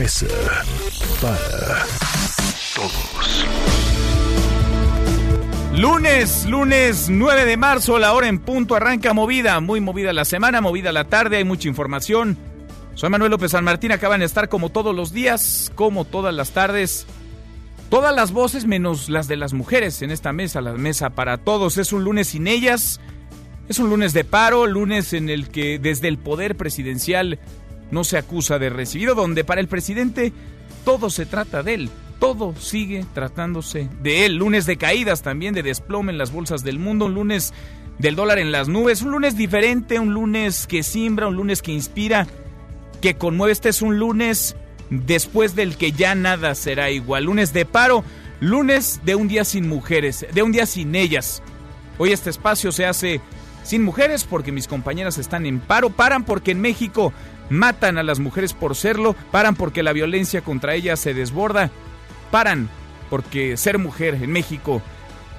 Mesa para Todos. Lunes, lunes 9 de marzo, la hora en punto, arranca movida, muy movida la semana, movida la tarde, hay mucha información. Soy Manuel López San Martín, acaban de estar como todos los días, como todas las tardes. Todas las voces menos las de las mujeres en esta mesa, la mesa para todos. Es un lunes sin ellas, es un lunes de paro, lunes en el que desde el poder presidencial no se acusa de recibido, donde para el presidente todo se trata de él, todo sigue tratándose de él. Lunes de caídas también, de desplome en las bolsas del mundo, un lunes del dólar en las nubes, un lunes diferente, un lunes que simbra, un lunes que inspira, que conmueve. Este es un lunes después del que ya nada será igual. Lunes de paro, lunes de un día sin mujeres, de un día sin ellas. Hoy este espacio se hace sin mujeres porque mis compañeras están en paro, paran porque en México matan a las mujeres por serlo, paran porque la violencia contra ellas se desborda, paran porque ser mujer en México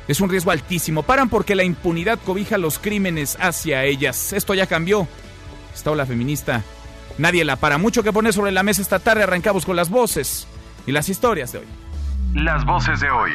es un riesgo altísimo, paran porque la impunidad cobija los crímenes hacia ellas. Esto ya cambió. Esta ola feminista, nadie la para. Mucho que poner sobre la mesa esta tarde, arrancamos con las voces y las historias de hoy. Las voces de hoy.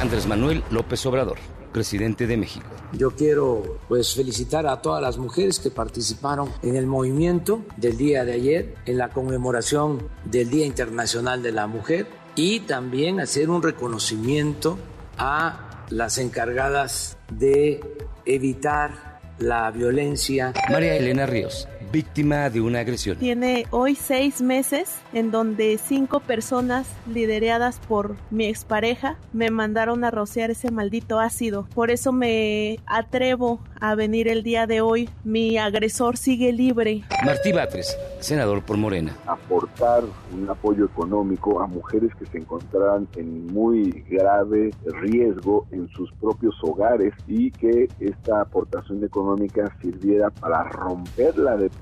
Andrés Manuel López Obrador, presidente de México. Yo quiero pues felicitar a todas las mujeres que participaron en el movimiento del día de ayer, en la conmemoración del Día Internacional de la Mujer y también hacer un reconocimiento a las encargadas de evitar la violencia María Elena Ríos, víctima de una agresión. Tiene hoy seis meses en donde cinco personas lideradas por mi expareja me mandaron a rociar ese maldito ácido. Por eso me atrevo a venir el día de hoy. Mi agresor sigue libre. Martí Batres, senador por Morena. aportar un apoyo económico a mujeres que se encontraran en muy grave riesgo en sus propios hogares y que esta aportación económica sirviera para romper la dependencia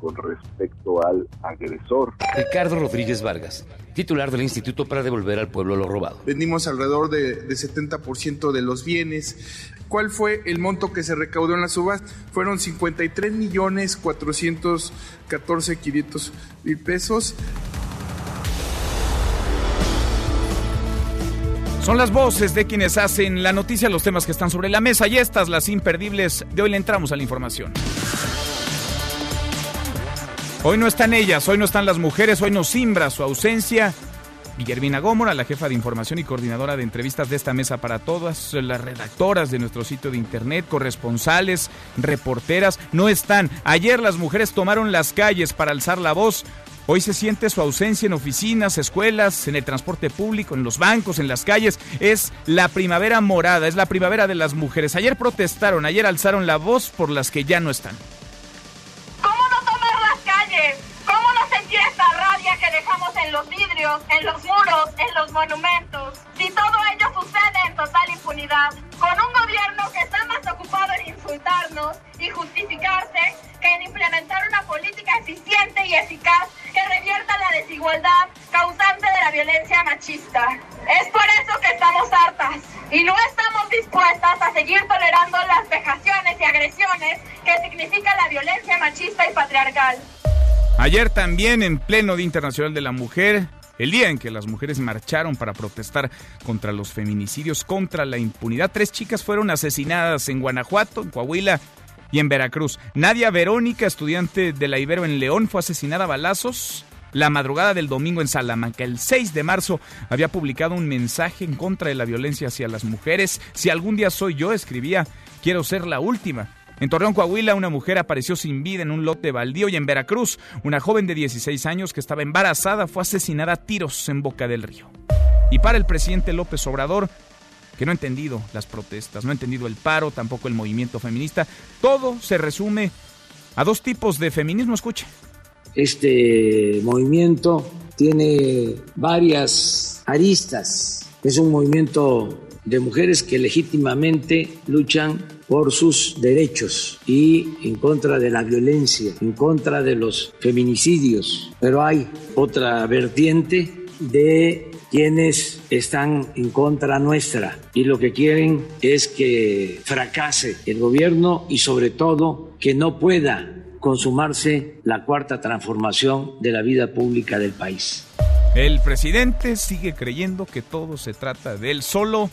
con respecto al agresor. Ricardo Rodríguez Vargas, titular del Instituto para devolver al pueblo lo robado. Vendimos alrededor de, de 70% de los bienes. ¿Cuál fue el monto que se recaudó en la subasta? Fueron 53 millones 414 500 mil pesos. Son las voces de quienes hacen la noticia, los temas que están sobre la mesa y estas, las imperdibles. De hoy le entramos a la información. Hoy no están ellas, hoy no están las mujeres, hoy nos simbra su ausencia. Guillermina Gómora, la jefa de información y coordinadora de entrevistas de esta mesa para todas, las redactoras de nuestro sitio de internet, corresponsales, reporteras, no están. Ayer las mujeres tomaron las calles para alzar la voz. Hoy se siente su ausencia en oficinas, escuelas, en el transporte público, en los bancos, en las calles. Es la primavera morada, es la primavera de las mujeres. Ayer protestaron, ayer alzaron la voz por las que ya no están. ¿Cómo no tomar las calles? ¿Cómo no sentir esta rabia que dejamos en los vidrios, en los muros, en los monumentos? Si todo ello sucede en total impunidad, con un gobierno que está más ocupado en insultarnos y justificarse que en implementar una política eficiente y eficaz que revierta la desigualdad causante de la violencia machista. Es por eso que estamos hartas y no estamos dispuestas a seguir tolerando las vejaciones y agresiones que significa la violencia machista y patriarcal. Ayer también, en pleno Día Internacional de la Mujer, el día en que las mujeres marcharon para protestar contra los feminicidios, contra la impunidad, tres chicas fueron asesinadas en Guanajuato, en Coahuila y en Veracruz. Nadia Verónica, estudiante de la Ibero en León, fue asesinada a balazos. La madrugada del domingo en Salamanca, el 6 de marzo, había publicado un mensaje en contra de la violencia hacia las mujeres. Si algún día soy yo, escribía, quiero ser la última. En Torreón, Coahuila, una mujer apareció sin vida en un lote baldío y en Veracruz, una joven de 16 años que estaba embarazada fue asesinada a tiros en Boca del Río. Y para el presidente López Obrador, que no ha entendido las protestas, no ha entendido el paro, tampoco el movimiento feminista, todo se resume a dos tipos de feminismo, escuche. Este movimiento tiene varias aristas. Es un movimiento de mujeres que legítimamente luchan por sus derechos y en contra de la violencia, en contra de los feminicidios. Pero hay otra vertiente de quienes están en contra nuestra y lo que quieren es que fracase el gobierno y sobre todo que no pueda consumarse la cuarta transformación de la vida pública del país. El presidente sigue creyendo que todo se trata de él solo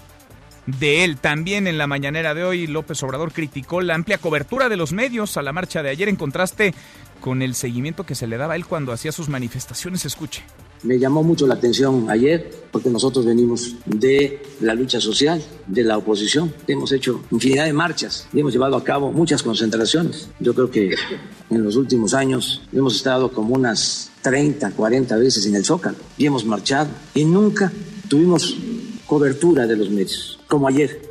de él. También en la mañanera de hoy, López Obrador criticó la amplia cobertura de los medios a la marcha de ayer en contraste con el seguimiento que se le daba a él cuando hacía sus manifestaciones. Escuche. Me llamó mucho la atención ayer porque nosotros venimos de la lucha social, de la oposición. Hemos hecho infinidad de marchas y hemos llevado a cabo muchas concentraciones. Yo creo que en los últimos años hemos estado como unas 30, 40 veces en el Zócalo y hemos marchado y nunca tuvimos cobertura de los medios, como ayer.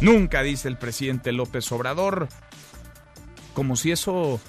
Nunca, dice el presidente López Obrador, como si eso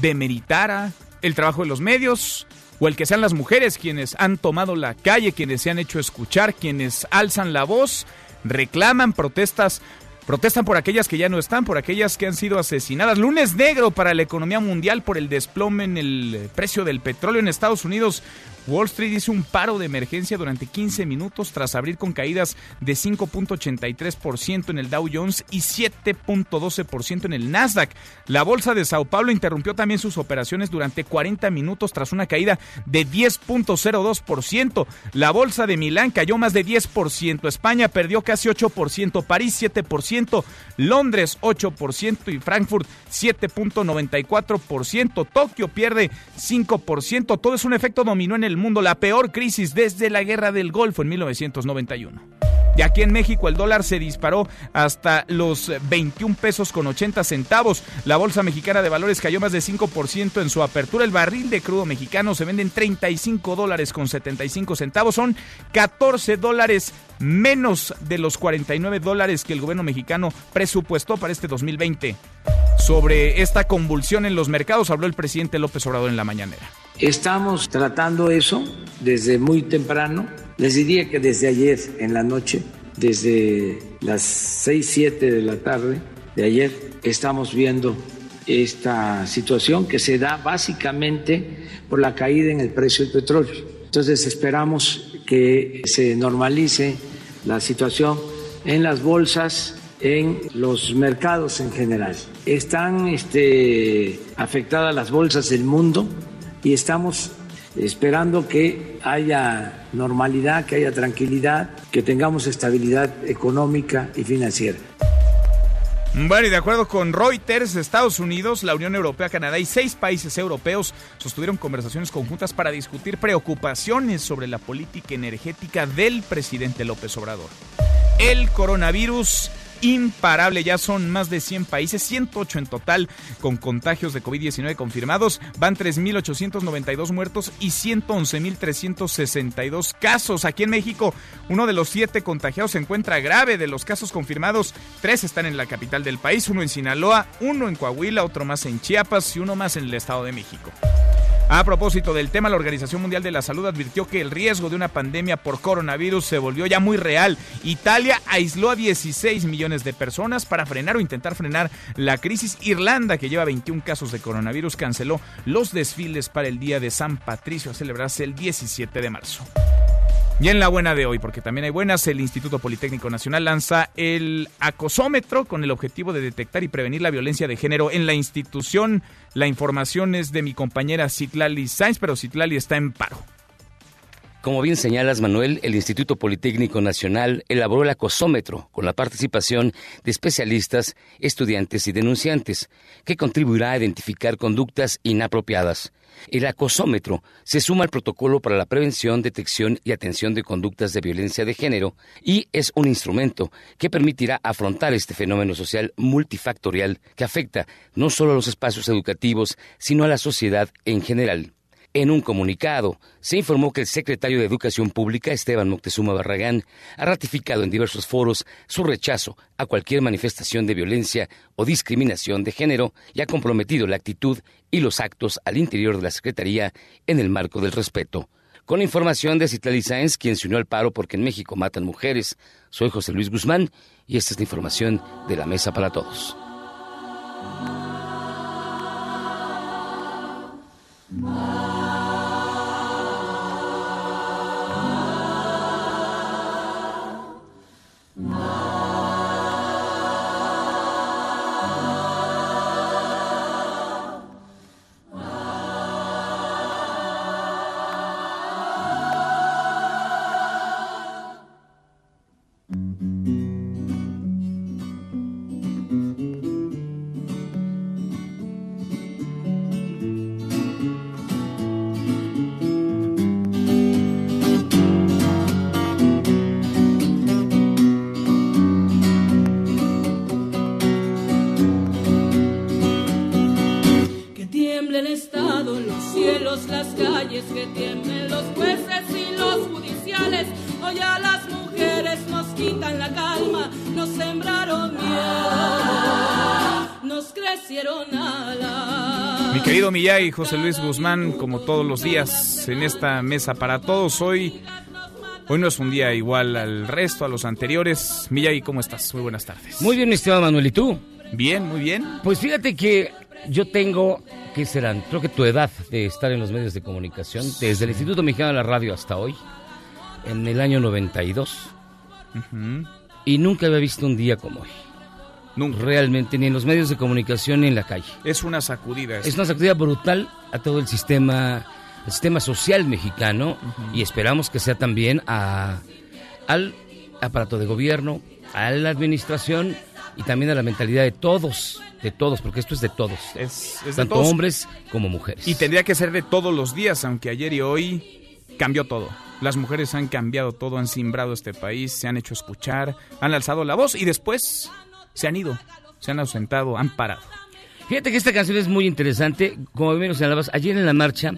demeritara el trabajo de los medios o el que sean las mujeres quienes han tomado la calle, quienes se han hecho escuchar, quienes alzan la voz, reclaman protestas Protestan por aquellas que ya no están, por aquellas que han sido asesinadas. Lunes negro para la economía mundial por el desplome en el precio del petróleo en Estados Unidos. Wall Street hizo un paro de emergencia durante 15 minutos tras abrir con caídas de 5.83% en el Dow Jones y 7.12% en el Nasdaq. La bolsa de Sao Paulo interrumpió también sus operaciones durante 40 minutos tras una caída de 10.02%. La bolsa de Milán cayó más de 10%, España perdió casi 8%, París 7%, Londres 8% y Frankfurt 7.94%. Tokio pierde 5%. Todo es un efecto dominó en el mundo, la peor crisis desde la Guerra del Golfo en 1991. Y aquí en México el dólar se disparó hasta los 21 pesos con 80 centavos. La Bolsa Mexicana de Valores cayó más de 5% en su apertura. El barril de crudo mexicano se vende en 35 dólares con 75 centavos. Son 14 dólares menos de los 49 dólares que el gobierno mexicano presupuestó para este 2020. Sobre esta convulsión en los mercados habló el presidente López Obrador en la mañanera. Estamos tratando eso desde muy temprano. Les diría que desde ayer en la noche, desde las 6, 7 de la tarde de ayer, estamos viendo esta situación que se da básicamente por la caída en el precio del petróleo. Entonces esperamos que se normalice la situación en las bolsas, en los mercados en general. Están este, afectadas las bolsas del mundo y estamos esperando que haya normalidad, que haya tranquilidad, que tengamos estabilidad económica y financiera. Bueno, y de acuerdo con Reuters, Estados Unidos, la Unión Europea, Canadá y seis países europeos sostuvieron conversaciones conjuntas para discutir preocupaciones sobre la política energética del presidente López Obrador. El coronavirus imparable. Ya son más de 100 países, 108 en total con contagios de COVID-19 confirmados. Van 3.892 muertos y 111.362 casos. Aquí en México, uno de los siete contagiados se encuentra grave. De los casos confirmados, tres están en la capital del país, uno en Sinaloa, uno en Coahuila, otro más en Chiapas y uno más en el Estado de México. A propósito del tema, la Organización Mundial de la Salud advirtió que el riesgo de una pandemia por coronavirus se volvió ya muy real. Italia aisló a 16 millones de personas para frenar o intentar frenar la crisis. Irlanda, que lleva 21 casos de coronavirus, canceló los desfiles para el Día de San Patricio a celebrarse el 17 de marzo. Y en la buena de hoy, porque también hay buenas, el Instituto Politécnico Nacional lanza el acosómetro con el objetivo de detectar y prevenir la violencia de género en la institución. La información es de mi compañera Citlali Sainz, pero Citlali está en paro. Como bien señalas, Manuel, el Instituto Politécnico Nacional elaboró el acosómetro con la participación de especialistas, estudiantes y denunciantes, que contribuirá a identificar conductas inapropiadas. El acosómetro se suma al protocolo para la prevención, detección y atención de conductas de violencia de género y es un instrumento que permitirá afrontar este fenómeno social multifactorial que afecta no solo a los espacios educativos, sino a la sociedad en general. En un comunicado, se informó que el secretario de Educación Pública, Esteban Moctezuma Barragán, ha ratificado en diversos foros su rechazo a cualquier manifestación de violencia o discriminación de género y ha comprometido la actitud y los actos al interior de la Secretaría en el marco del respeto. Con información de Citlali Sáenz, quien se unió al paro porque en México matan mujeres, soy José Luis Guzmán y esta es la información de la Mesa para Todos. José Luis Guzmán, como todos los días en esta mesa para todos. Hoy, hoy no es un día igual al resto, a los anteriores. Miyagi, ¿cómo estás? Muy buenas tardes. Muy bien, estimado Manuel, ¿y tú? Bien, muy bien. Pues fíjate que yo tengo, ¿qué serán? Creo que tu edad de estar en los medios de comunicación, desde el Instituto Mexicano de la Radio hasta hoy, en el año 92. Y nunca había visto un día como hoy. Realmente, ni en los medios de comunicación ni en la calle. Es una sacudida. Es una sacudida brutal a todo el sistema, el sistema social mexicano y esperamos que sea también a, al aparato de gobierno, a la administración y también a la mentalidad de todos, de todos, porque esto es de todos. Es, tanto hombres como mujeres. Y tendría que ser de todos los días, aunque ayer y hoy cambió todo. Las mujeres han cambiado todo, han simbrado este país, se han hecho escuchar, han alzado la voz y después se han ido, se han ausentado, han parado. Fíjate que esta canción es muy interesante, como bien lo señalabas, ayer en la marcha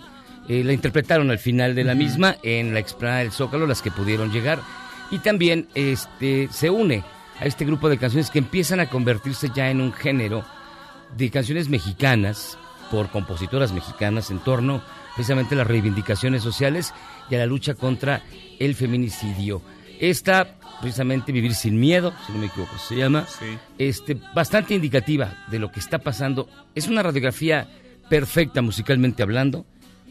eh, la interpretaron al final de la misma en la explanada del Zócalo, las que pudieron llegar, y también este, se une a este grupo de canciones que empiezan a convertirse ya en un género de canciones mexicanas por compositoras mexicanas en torno precisamente a las reivindicaciones sociales y a la lucha contra el feminicidio. Esta precisamente Vivir sin miedo, si no me equivoco, se llama. Este, bastante indicativa de lo que está pasando. Es una radiografía perfecta musicalmente hablando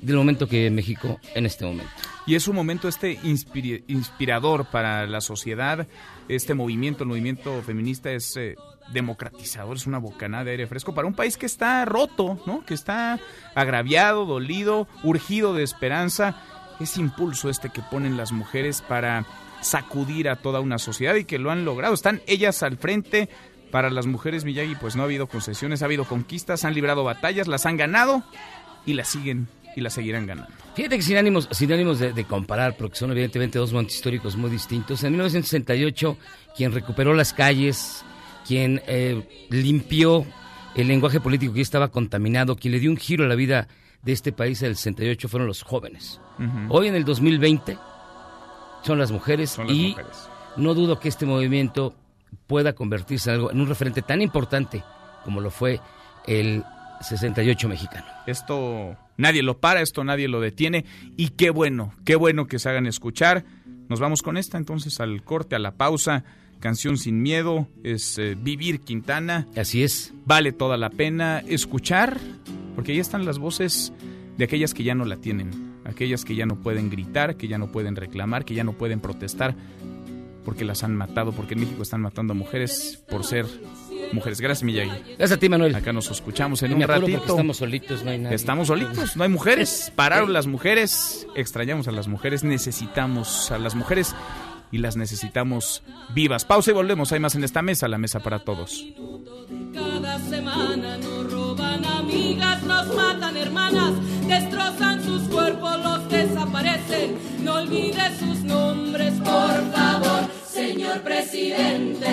del momento que México en este momento. Y es un momento este inspirador para la sociedad. Este movimiento, el movimiento feminista es eh, democratizador, es una bocanada de aire fresco para un país que está roto, ¿no? Que está agraviado, dolido, urgido de esperanza. Ese impulso este que ponen las mujeres para sacudir a toda una sociedad y que lo han logrado. Están ellas al frente. Para las mujeres Miyagi pues no ha habido concesiones, ha habido conquistas, han librado batallas, las han ganado y las siguen y las seguirán ganando. Fíjate que sin ánimos, sin ánimos de, comparar, porque son evidentemente dos momentos históricos muy distintos. En 1968, quien recuperó las calles, quien eh, limpió el lenguaje político que estaba contaminado, quien le dio un giro a la vida de este país en el 68 fueron los jóvenes. Hoy en el 2020 son las mujeres y no dudo que este movimiento pueda convertirse en algo en un referente tan importante como lo fue el 68 mexicano. Esto nadie lo para, esto nadie lo detiene y qué bueno, qué bueno que se hagan escuchar. Nos vamos con esta entonces al corte, a la pausa. Canción sin miedo es eh, Vivir Quintana. Así es. Vale toda la pena escuchar porque ahí están las voces de aquellas que ya no la tienen aquellas que ya no pueden gritar, que ya no pueden reclamar, que ya no pueden protestar porque las han matado, porque en México están matando a mujeres por ser mujeres. Gracias, Miyagi. Gracias a ti, Manuel. Acá nos escuchamos en un ratito. Estamos solitos, no hay nadie. Estamos solitos, no hay mujeres. Pararon las mujeres, extrañamos a las mujeres, necesitamos a las mujeres y las necesitamos vivas. Pausa y volvemos. Hay más en esta mesa, la mesa para todos. Cada semana nos roban amigas, nos matan hermanas, destrozan sus cuerpos, los desaparecen. No olvide sus nombres, por favor, señor presidente.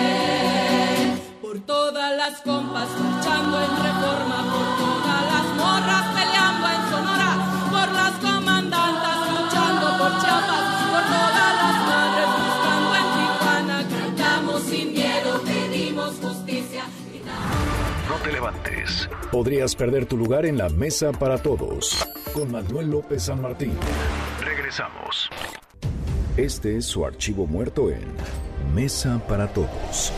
Por todas las compas luchando en reforma, por todas las morras Podrías perder tu lugar en la mesa para todos. Con Manuel López San Martín. Regresamos. Este es su archivo muerto en Mesa para Todos.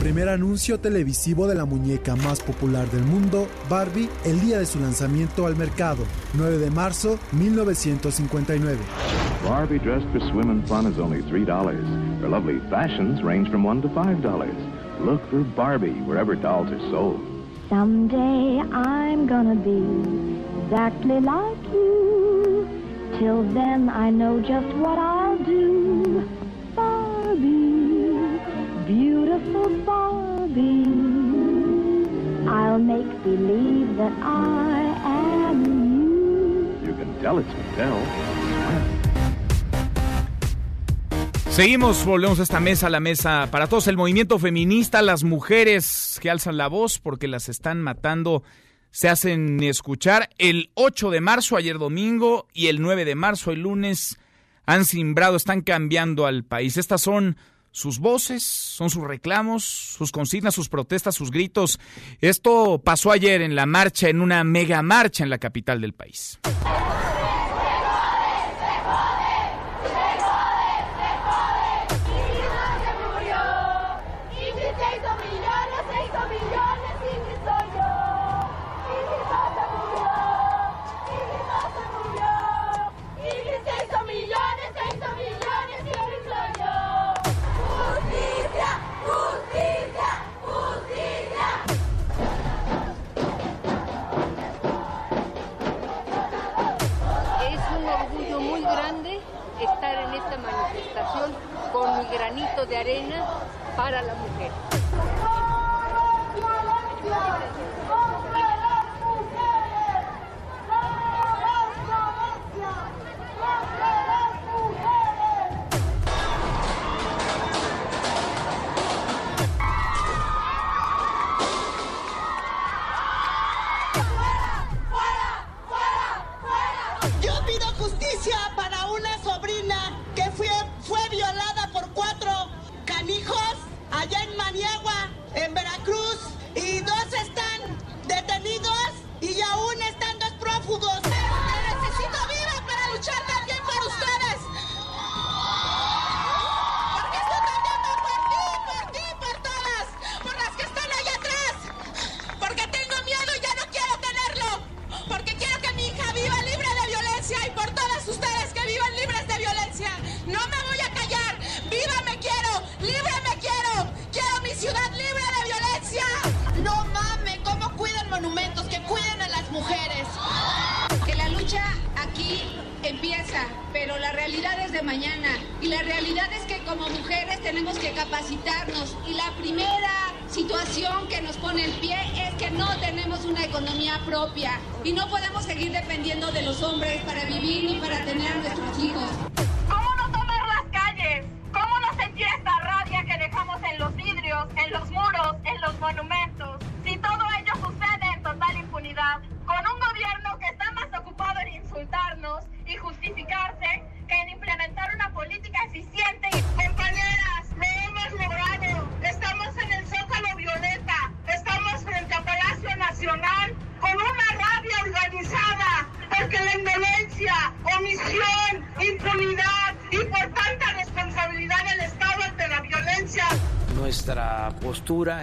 Primer anuncio televisivo de la muñeca más popular del mundo, Barbie, el día de su lanzamiento al mercado, 9 de marzo 1959. Barbie dressed for swim and fun is only $3. Her lovely fashions range from 1 to $5. Look for Barbie wherever dolls are sold. Someday I'm gonna be exactly like you. Till then I know just what I'll do. Barbie, beautiful Barbie. I'll make believe that I am you. You can tell it's Mattel. Seguimos, volvemos a esta mesa, la mesa para todos. El movimiento feminista, las mujeres que alzan la voz porque las están matando, se hacen escuchar. El 8 de marzo, ayer domingo, y el 9 de marzo, el lunes, han simbrado, están cambiando al país. Estas son sus voces, son sus reclamos, sus consignas, sus protestas, sus gritos. Esto pasó ayer en la marcha, en una mega marcha en la capital del país. De arena para la mujer.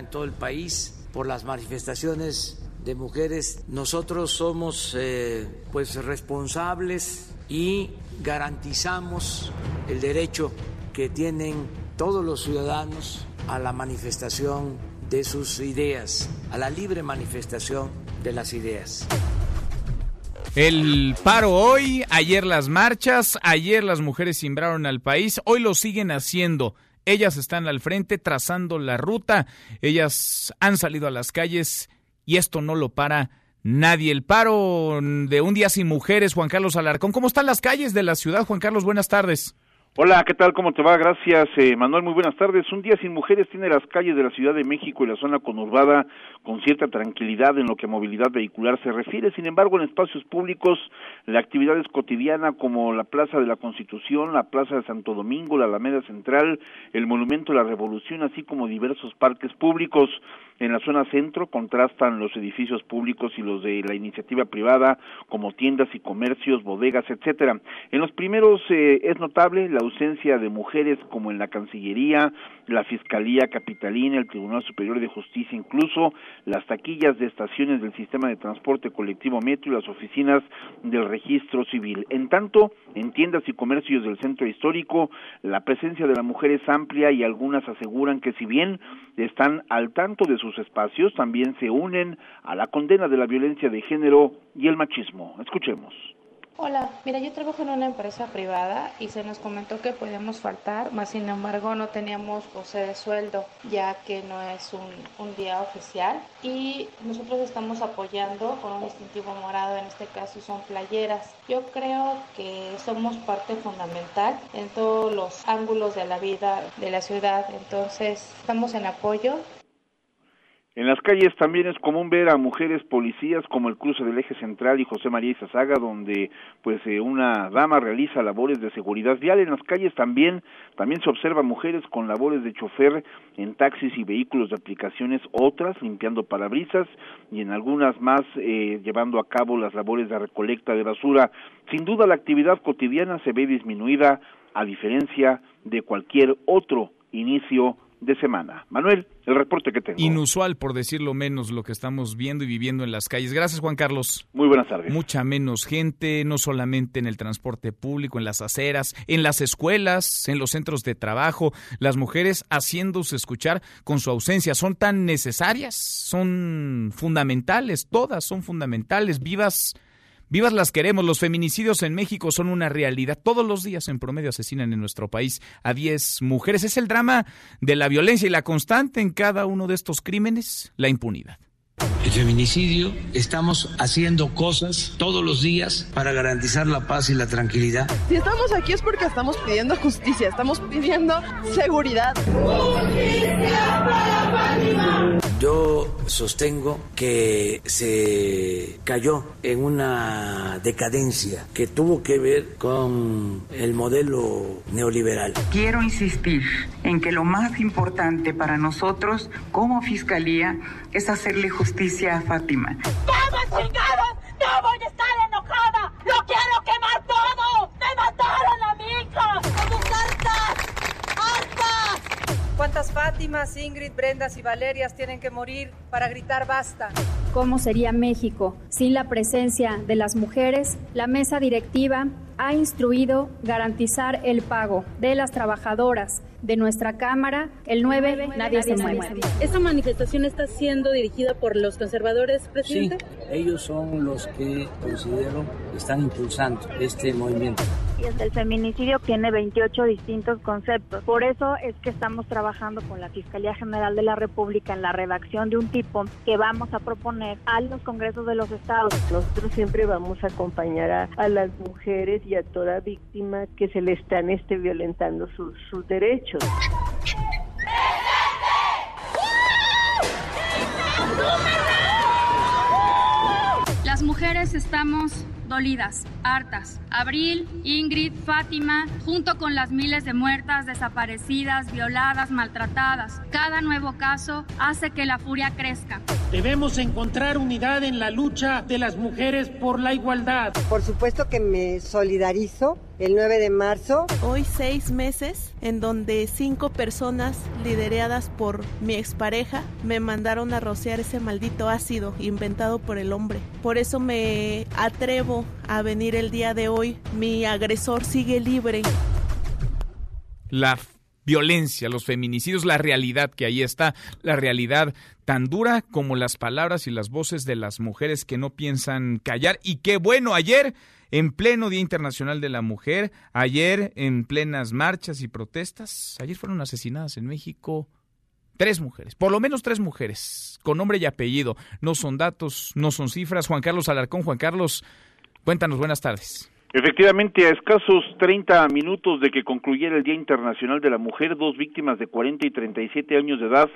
En todo el país por las manifestaciones de mujeres. Nosotros somos eh, pues responsables y garantizamos el derecho que tienen todos los ciudadanos a la manifestación de sus ideas, a la libre manifestación de las ideas. El paro hoy, ayer las marchas, ayer las mujeres simbraron al país, hoy lo siguen haciendo. Ellas están al frente trazando la ruta, ellas han salido a las calles y esto no lo para nadie. El paro de un día sin mujeres, Juan Carlos Alarcón. ¿Cómo están las calles de la ciudad, Juan Carlos? Buenas tardes. Hola, ¿qué tal? ¿Cómo te va? Gracias, eh, Manuel. Muy buenas tardes. Un día sin mujeres tiene las calles de la Ciudad de México y la zona conurbada con cierta tranquilidad en lo que a movilidad vehicular se refiere. Sin embargo, en espacios públicos, la actividad es cotidiana como la Plaza de la Constitución, la Plaza de Santo Domingo, la Alameda Central, el Monumento a la Revolución, así como diversos parques públicos. En la zona centro contrastan los edificios públicos y los de la iniciativa privada, como tiendas y comercios, bodegas, etcétera. En los primeros eh, es notable la ausencia de mujeres como en la Cancillería, la Fiscalía Capitalina, el Tribunal Superior de Justicia, incluso las taquillas de estaciones del sistema de transporte colectivo Metro y las oficinas del registro civil. En tanto, en tiendas y comercios del centro histórico, la presencia de la mujer es amplia y algunas aseguran que si bien están al tanto de sus espacios, también se unen a la condena de la violencia de género y el machismo. Escuchemos. Hola, mira, yo trabajo en una empresa privada y se nos comentó que podíamos faltar, más sin embargo no teníamos goce de sueldo, ya que no es un, un, día oficial. Y nosotros estamos apoyando con un distintivo morado, en este caso son playeras. Yo creo que somos parte fundamental en todos los ángulos de la vida de la ciudad, entonces estamos en apoyo en las calles también es común ver a mujeres policías como el cruce del eje central y José María Izazaga, donde pues eh, una dama realiza labores de seguridad vial. En las calles también también se observa mujeres con labores de chofer en taxis y vehículos de aplicaciones, otras limpiando parabrisas y en algunas más eh, llevando a cabo las labores de recolecta de basura. Sin duda la actividad cotidiana se ve disminuida a diferencia de cualquier otro inicio de semana. Manuel, el reporte que tengo. Inusual, por decirlo menos, lo que estamos viendo y viviendo en las calles. Gracias, Juan Carlos. Muy buenas tardes. Mucha menos gente, no solamente en el transporte público, en las aceras, en las escuelas, en los centros de trabajo. Las mujeres haciéndose escuchar con su ausencia. Son tan necesarias, son fundamentales, todas son fundamentales, vivas Vivas las queremos. Los feminicidios en México son una realidad. Todos los días en promedio asesinan en nuestro país a 10 mujeres. Es el drama de la violencia y la constante en cada uno de estos crímenes, la impunidad el feminicidio, estamos haciendo cosas todos los días para garantizar la paz y la tranquilidad. Si estamos aquí es porque estamos pidiendo justicia, estamos pidiendo seguridad. Yo sostengo que se cayó en una decadencia que tuvo que ver con el modelo neoliberal. Quiero insistir en que lo más importante para nosotros como Fiscalía es hacerle justicia a Fátima. ¡Vamos, chingados! ¡No voy a estar enojada! ¡Lo quiero quemar todo! ¡Me mataron a mi hija! ¿Cuántas Fátimas, Ingrid, Brendas y Valerias tienen que morir para gritar basta? ¿Cómo sería México sin la presencia de las mujeres? La mesa directiva ha instruido garantizar el pago de las trabajadoras de nuestra Cámara. El 9, nadie, se mueve. ¿Esta manifestación está siendo dirigida por los conservadores, presidente? Sí, ellos son los que considero están impulsando este movimiento. El feminicidio tiene 28 distintos conceptos. Por eso es que estamos trabajando con la Fiscalía General de la República en la redacción de un tipo que vamos a proponer a los congresos de los estados. Nosotros siempre vamos a acompañar a, a las mujeres y a toda víctima que se le están este, violentando sus, sus derechos. Las mujeres estamos dolidas, hartas. Abril, Ingrid, Fátima, junto con las miles de muertas, desaparecidas, violadas, maltratadas. Cada nuevo caso hace que la furia crezca. Debemos encontrar unidad en la lucha de las mujeres por la igualdad. Por supuesto que me solidarizo el 9 de marzo. Hoy seis meses en donde cinco personas lideradas por mi expareja me mandaron a rociar ese maldito ácido inventado por el hombre. Por eso me atrevo a venir el día de hoy. Mi agresor sigue libre. La violencia, los feminicidios, la realidad que ahí está, la realidad tan dura como las palabras y las voces de las mujeres que no piensan callar. Y qué bueno, ayer en pleno Día Internacional de la Mujer, ayer en plenas marchas y protestas, ayer fueron asesinadas en México tres mujeres, por lo menos tres mujeres, con nombre y apellido. No son datos, no son cifras. Juan Carlos Alarcón, Juan Carlos, cuéntanos, buenas tardes. Efectivamente, a escasos 30 minutos de que concluyera el Día Internacional de la Mujer, dos víctimas de 40 y 37 años de edad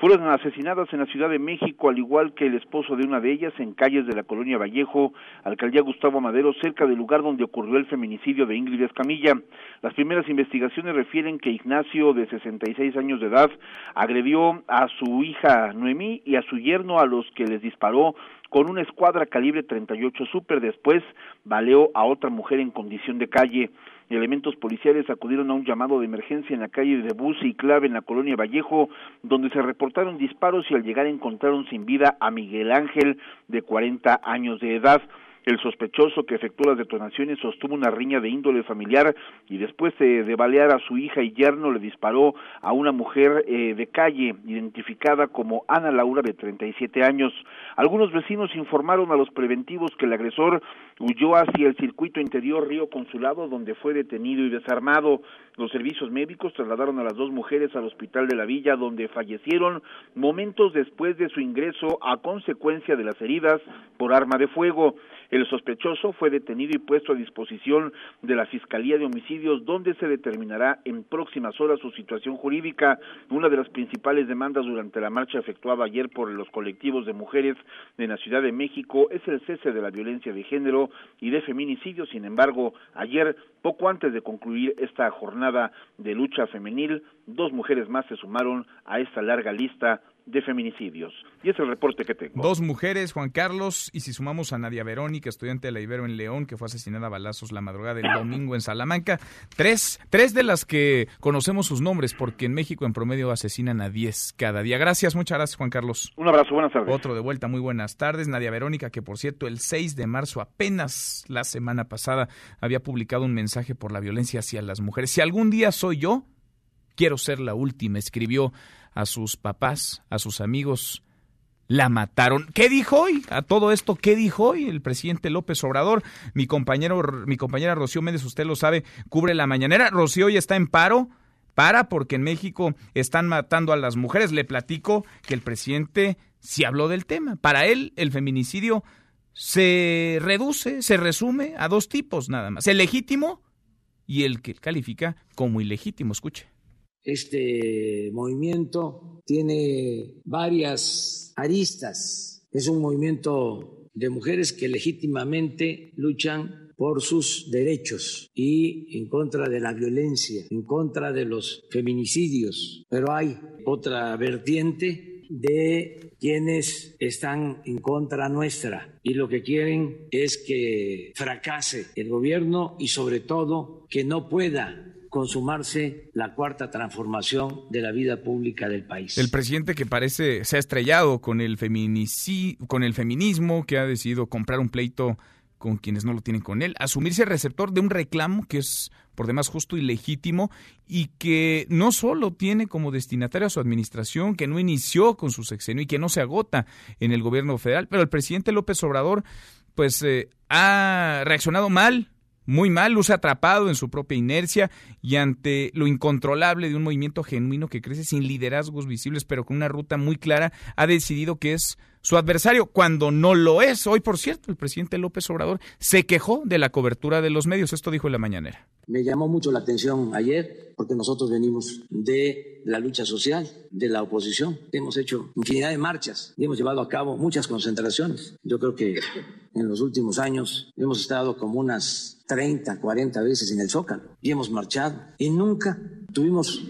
fueron asesinadas en la Ciudad de México, al igual que el esposo de una de ellas, en calles de la colonia Vallejo, alcaldía Gustavo Madero, cerca del lugar donde ocurrió el feminicidio de Ingrid Escamilla. Las primeras investigaciones refieren que Ignacio, de 66 años de edad, agredió a su hija Noemí y a su yerno, a los que les disparó con una escuadra calibre 38 Super. Después baleó a otra mujer en condición de calle. Elementos policiales acudieron a un llamado de emergencia en la calle de Bus y Clave en la colonia Vallejo, donde se reportaron disparos y al llegar encontraron sin vida a Miguel Ángel, de 40 años de edad. El sospechoso que efectuó las detonaciones sostuvo una riña de índole familiar y después de, balear a su hija y yerno le disparó a una mujer eh, de calle identificada como Ana Laura de 37 años. Algunos vecinos informaron a los preventivos que el agresor huyó hacia el circuito interior Río Consulado donde fue detenido y desarmado. Los servicios médicos trasladaron a las dos mujeres al hospital de la villa donde fallecieron momentos después de su ingreso a consecuencia de las heridas por arma de fuego. El sospechoso fue detenido y puesto a disposición de la Fiscalía de Homicidios, donde se determinará en próximas horas su situación jurídica. Una de las principales demandas durante la marcha efectuada ayer por los colectivos de mujeres de la Ciudad de México es el cese de la violencia de género y de feminicidio. Sin embargo, ayer, poco antes de concluir esta jornada de lucha femenil, dos mujeres más se sumaron a esta larga lista de feminicidios. Y es el reporte que tengo. Dos mujeres, Juan Carlos, y si sumamos a Nadia Verónica, estudiante de la Ibero en León, que fue asesinada a balazos la madrugada del domingo en Salamanca, tres, tres de las que conocemos sus nombres, porque en México en promedio asesinan a diez cada día. Gracias, muchas gracias, Juan Carlos. Un abrazo, buenas tardes. Otro de vuelta, muy buenas tardes. Nadia Verónica, que por cierto, el 6 de marzo, apenas la semana pasada, había publicado un mensaje por la violencia hacia las mujeres. Si algún día soy yo, quiero ser la última, escribió a sus papás, a sus amigos, la mataron. ¿Qué dijo hoy? A todo esto, ¿qué dijo hoy el presidente López Obrador? Mi compañero, mi compañera Rocío Méndez, usted lo sabe, cubre la mañanera. Rocío hoy está en paro. Para porque en México están matando a las mujeres. Le platico que el presidente sí habló del tema. Para él, el feminicidio se reduce, se resume a dos tipos nada más. El legítimo y el que califica como ilegítimo. Escuche. Este movimiento tiene varias aristas. Es un movimiento de mujeres que legítimamente luchan por sus derechos y en contra de la violencia, en contra de los feminicidios. Pero hay otra vertiente de quienes están en contra nuestra y lo que quieren es que fracase el gobierno y sobre todo que no pueda consumarse la cuarta transformación de la vida pública del país. El presidente que parece se ha estrellado con el, con el feminismo, que ha decidido comprar un pleito con quienes no lo tienen con él, asumirse receptor de un reclamo que es por demás justo y legítimo y que no solo tiene como destinatario a su administración, que no inició con su sexenio y que no se agota en el gobierno federal, pero el presidente López Obrador pues eh, ha reaccionado mal muy mal, luce atrapado en su propia inercia y ante lo incontrolable de un movimiento genuino que crece sin liderazgos visibles, pero con una ruta muy clara, ha decidido que es su adversario cuando no lo es. Hoy, por cierto, el presidente López Obrador se quejó de la cobertura de los medios. Esto dijo en la mañanera. Me llamó mucho la atención ayer porque nosotros venimos de la lucha social, de la oposición. Hemos hecho infinidad de marchas y hemos llevado a cabo muchas concentraciones. Yo creo que en los últimos años hemos estado como unas 30, 40 veces en el Zócalo y hemos marchado y nunca tuvimos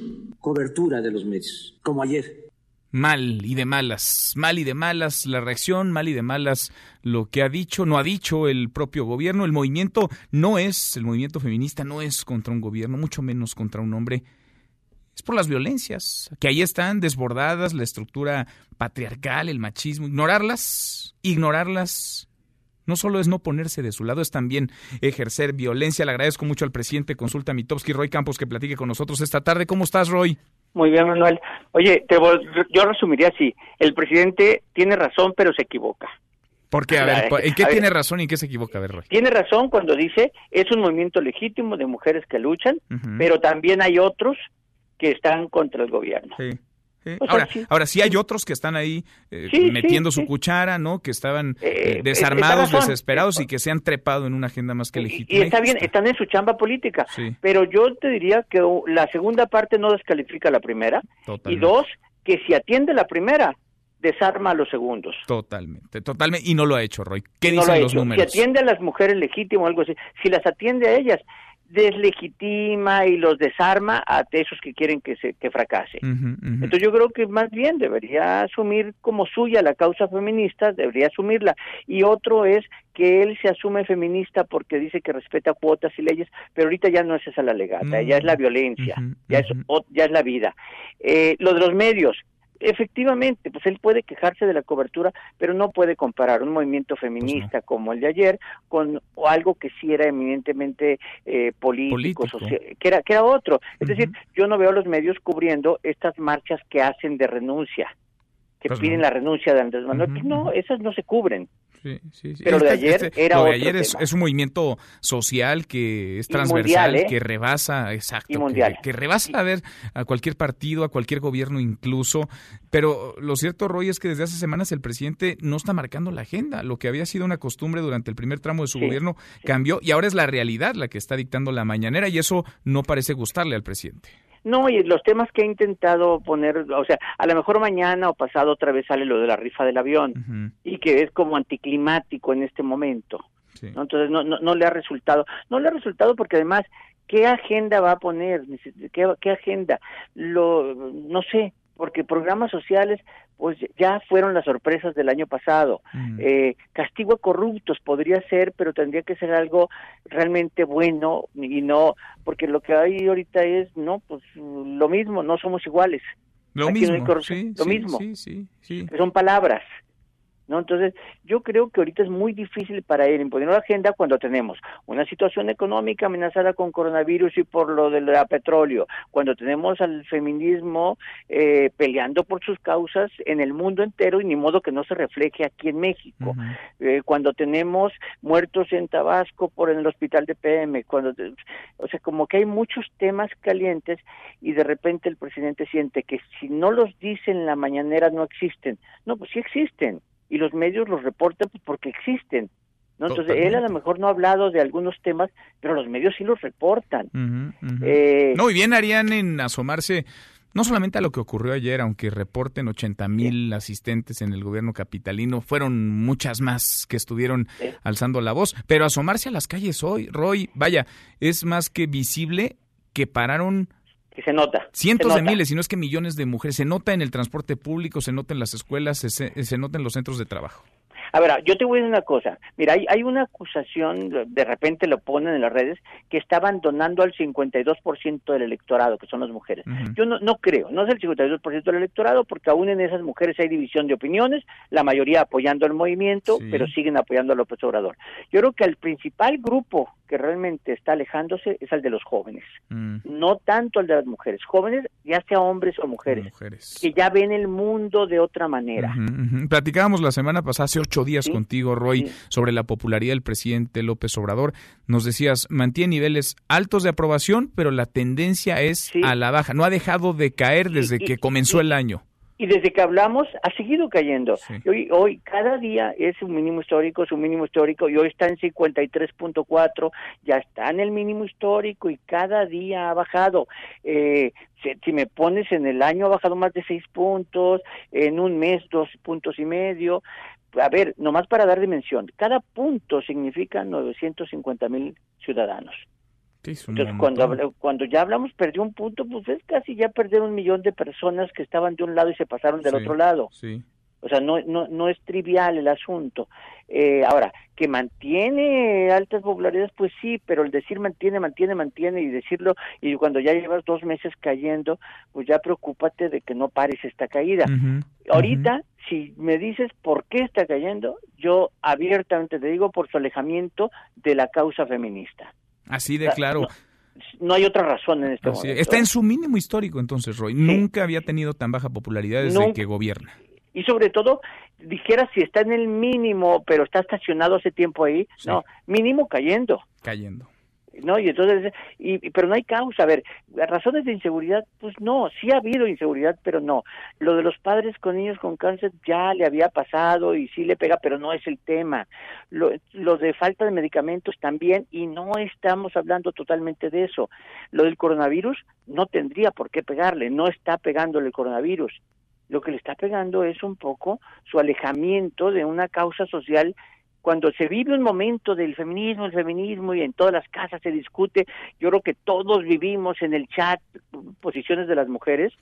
cobertura de los medios, como ayer mal y de malas, mal y de malas la reacción, mal y de malas lo que ha dicho, no ha dicho el propio gobierno. El movimiento no es, el movimiento feminista no es contra un gobierno, mucho menos contra un hombre. Es por las violencias, que ahí están desbordadas, la estructura patriarcal, el machismo. Ignorarlas, ignorarlas no solo es no ponerse de su lado, es también ejercer violencia. Le agradezco mucho al presidente Consulta Mitowski, Roy Campos, que platique con nosotros esta tarde. ¿Cómo estás, Roy? Muy bien, Manuel. Oye, te yo resumiría así. El presidente tiene razón, pero se equivoca. Porque, a ver, ¿en qué tiene razón y en qué se equivoca? A ver, Roy. Tiene razón cuando dice es un movimiento legítimo de mujeres que luchan, pero también hay otros que están contra el gobierno. Eh, O sea, ahora, sí. ahora sí hay otros que están ahí eh, Sí, metiendo sí, su cuchara, ¿no? Que estaban Eh, eh, desarmados, desesperados y que se han trepado en una agenda más que legítima. Y está bien, están en su chamba política. Pero yo te diría que la segunda parte no descalifica la primera. Y dos, que si atiende la primera, desarma a los segundos. Totalmente, totalmente. Y no lo ha hecho, Roy. ¿Qué No dicen los números? Si atiende a las mujeres legítimas o algo así, si las atiende a ellas, deslegitima y los desarma a esos que quieren que se que fracase. Entonces yo creo que más bien debería asumir como suya la causa feminista, debería asumirla. Y otro es que él se asume feminista porque dice que respeta cuotas y leyes, pero ahorita ya no es esa la legata, Mm. ya es la violencia, ya, es, ya es la vida. Eh, lo de los medios, efectivamente, pues él puede quejarse de la cobertura, pero no puede comparar un movimiento Pues feminista como el de ayer con o algo que sí era eminentemente eh, político, Político. social, que era, que era otro. Es decir, yo no veo a los medios cubriendo estas marchas que hacen de renuncia, que Pues piden no. la renuncia de Andrés Manuel. Pues no, esas no se cubren. Sí, sí, sí. Pero lo de Este- ayer este- era lo de otro ayer es, un movimiento social que es transversal, mundial, ¿eh? que rebasa, exacto, que-. Que, rebasa a ver a cualquier partido, a cualquier gobierno incluso. Pero lo cierto, Roy, es que desde hace semanas el presidente no está marcando la agenda. Lo que había sido una costumbre durante el primer tramo de su gobierno cambió y ahora es la realidad la que está dictando la mañanera y eso no parece gustarle al presidente. No, y los temas que he intentado poner, o sea, a lo mejor mañana o pasado otra vez sale lo de la rifa del avión y que es como anticlimático en este momento. ¿no? Entonces no, no, no le ha resultado. No le ha resultado porque además, ¿qué agenda va a poner? ¿Qué, qué agenda? Lo, no sé, porque programas sociales pues ya fueron las sorpresas del año pasado. Eh, castigo a corruptos podría ser, pero tendría que ser algo realmente bueno y no, porque lo que hay ahorita es, no, pues lo mismo, no somos iguales. Lo Aquí no mismo, corrupción, sí, lo sí, mismo. sí, sí, sí. que son palabras. ¿No? Entonces, yo creo que ahorita es muy difícil para él imponer una agenda cuando tenemos una situación económica amenazada con coronavirus y por lo del petróleo, cuando tenemos al feminismo eh, peleando por sus causas en el mundo entero y ni modo que no se refleje aquí en México, eh, cuando tenemos muertos en Tabasco por el hospital de PM, cuando, o sea, como que hay muchos temas calientes y de repente el presidente siente que si no los dice en la mañanera no existen. No, pues sí existen y los medios los reportan pues, porque existen. ¿no? Entonces, él a lo mejor no ha hablado de algunos temas, pero los medios sí los reportan. Eh, no, y bien harían en asomarse no solamente a lo que ocurrió ayer, aunque reporten 80 mil asistentes en el gobierno capitalino, fueron muchas más que estuvieron alzando la voz, pero asomarse a las calles hoy, Roy, vaya, es más que visible que pararon que se nota. cientos se de miles, si no es que millones de mujeres. Se nota en el transporte público, se nota en las escuelas, se, se- se nota en los centros de trabajo. A ver, yo te voy a decir una cosa. Mira, hay, hay una acusación, de repente lo ponen en las redes, que está abandonando al 52% del electorado, que son las mujeres. Yo no, no creo, no es el 52% del electorado, porque aún en esas mujeres hay división de opiniones, la mayoría apoyando el movimiento, pero siguen apoyando a López Obrador. Yo creo que el principal grupo que realmente está alejándose es el de los jóvenes, no tanto el de las mujeres. Jóvenes, ya sea hombres o mujeres, que ya ven el mundo de otra manera. Platicábamos la semana pasada, hace ocho días contigo, Roy, sobre la popularidad del presidente López Obrador. Nos decías, mantiene niveles altos de aprobación, pero la tendencia es a la baja. No ha dejado de caer desde que comenzó el año. Y desde que hablamos ha seguido cayendo. Hoy, hoy cada día es un mínimo histórico, es un mínimo histórico y hoy está en 53.4, ya está en el mínimo histórico y cada día ha bajado. Eh, si, si me pones en el año ha bajado más de 6 puntos, en un mes dos puntos y medio. A ver, nomás para dar dimensión, cada punto significa 950 mil ciudadanos. Sí, Entonces, cuando, cuando ya hablamos, perdió un punto, pues es casi ya perder un millón de personas que estaban de un lado y se pasaron del Sí, otro lado. Sí. O sea, no, no, no es trivial el asunto. Eh, ahora, que mantiene altas popularidades, pues sí, pero el decir mantiene, mantiene, mantiene y decirlo, y cuando ya llevas dos meses cayendo, pues ya preocúpate de que no pares esta caída. Ahorita, si me dices por qué está cayendo, yo abiertamente te digo por su alejamiento de la causa feminista. Así de O sea, claro. No hay otra razón en este Así momento. Está en su mínimo histórico entonces, Roy. Nunca había tenido tan baja popularidad desde Nunca. que gobierna. Y sobre todo dijera si está en el mínimo pero está estacionado hace tiempo ahí no mínimo cayendo Cayendo. ¿no? Y entonces, y, pero no hay causa. A ver, razones de inseguridad, pues no, sí ha habido inseguridad, pero no. Lo de los padres con niños con cáncer ya le había pasado y sí le pega, pero no es el tema. Lo, lo de falta de medicamentos también, y no estamos hablando totalmente de eso. Lo del coronavirus no tendría por qué pegarle, no está pegándole el coronavirus. Lo que le está pegando es un poco su alejamiento de una causa social cuando se vive un momento del feminismo, el feminismo y en todas las casas se discute, yo creo que todos vivimos en el chat posiciones de las mujeres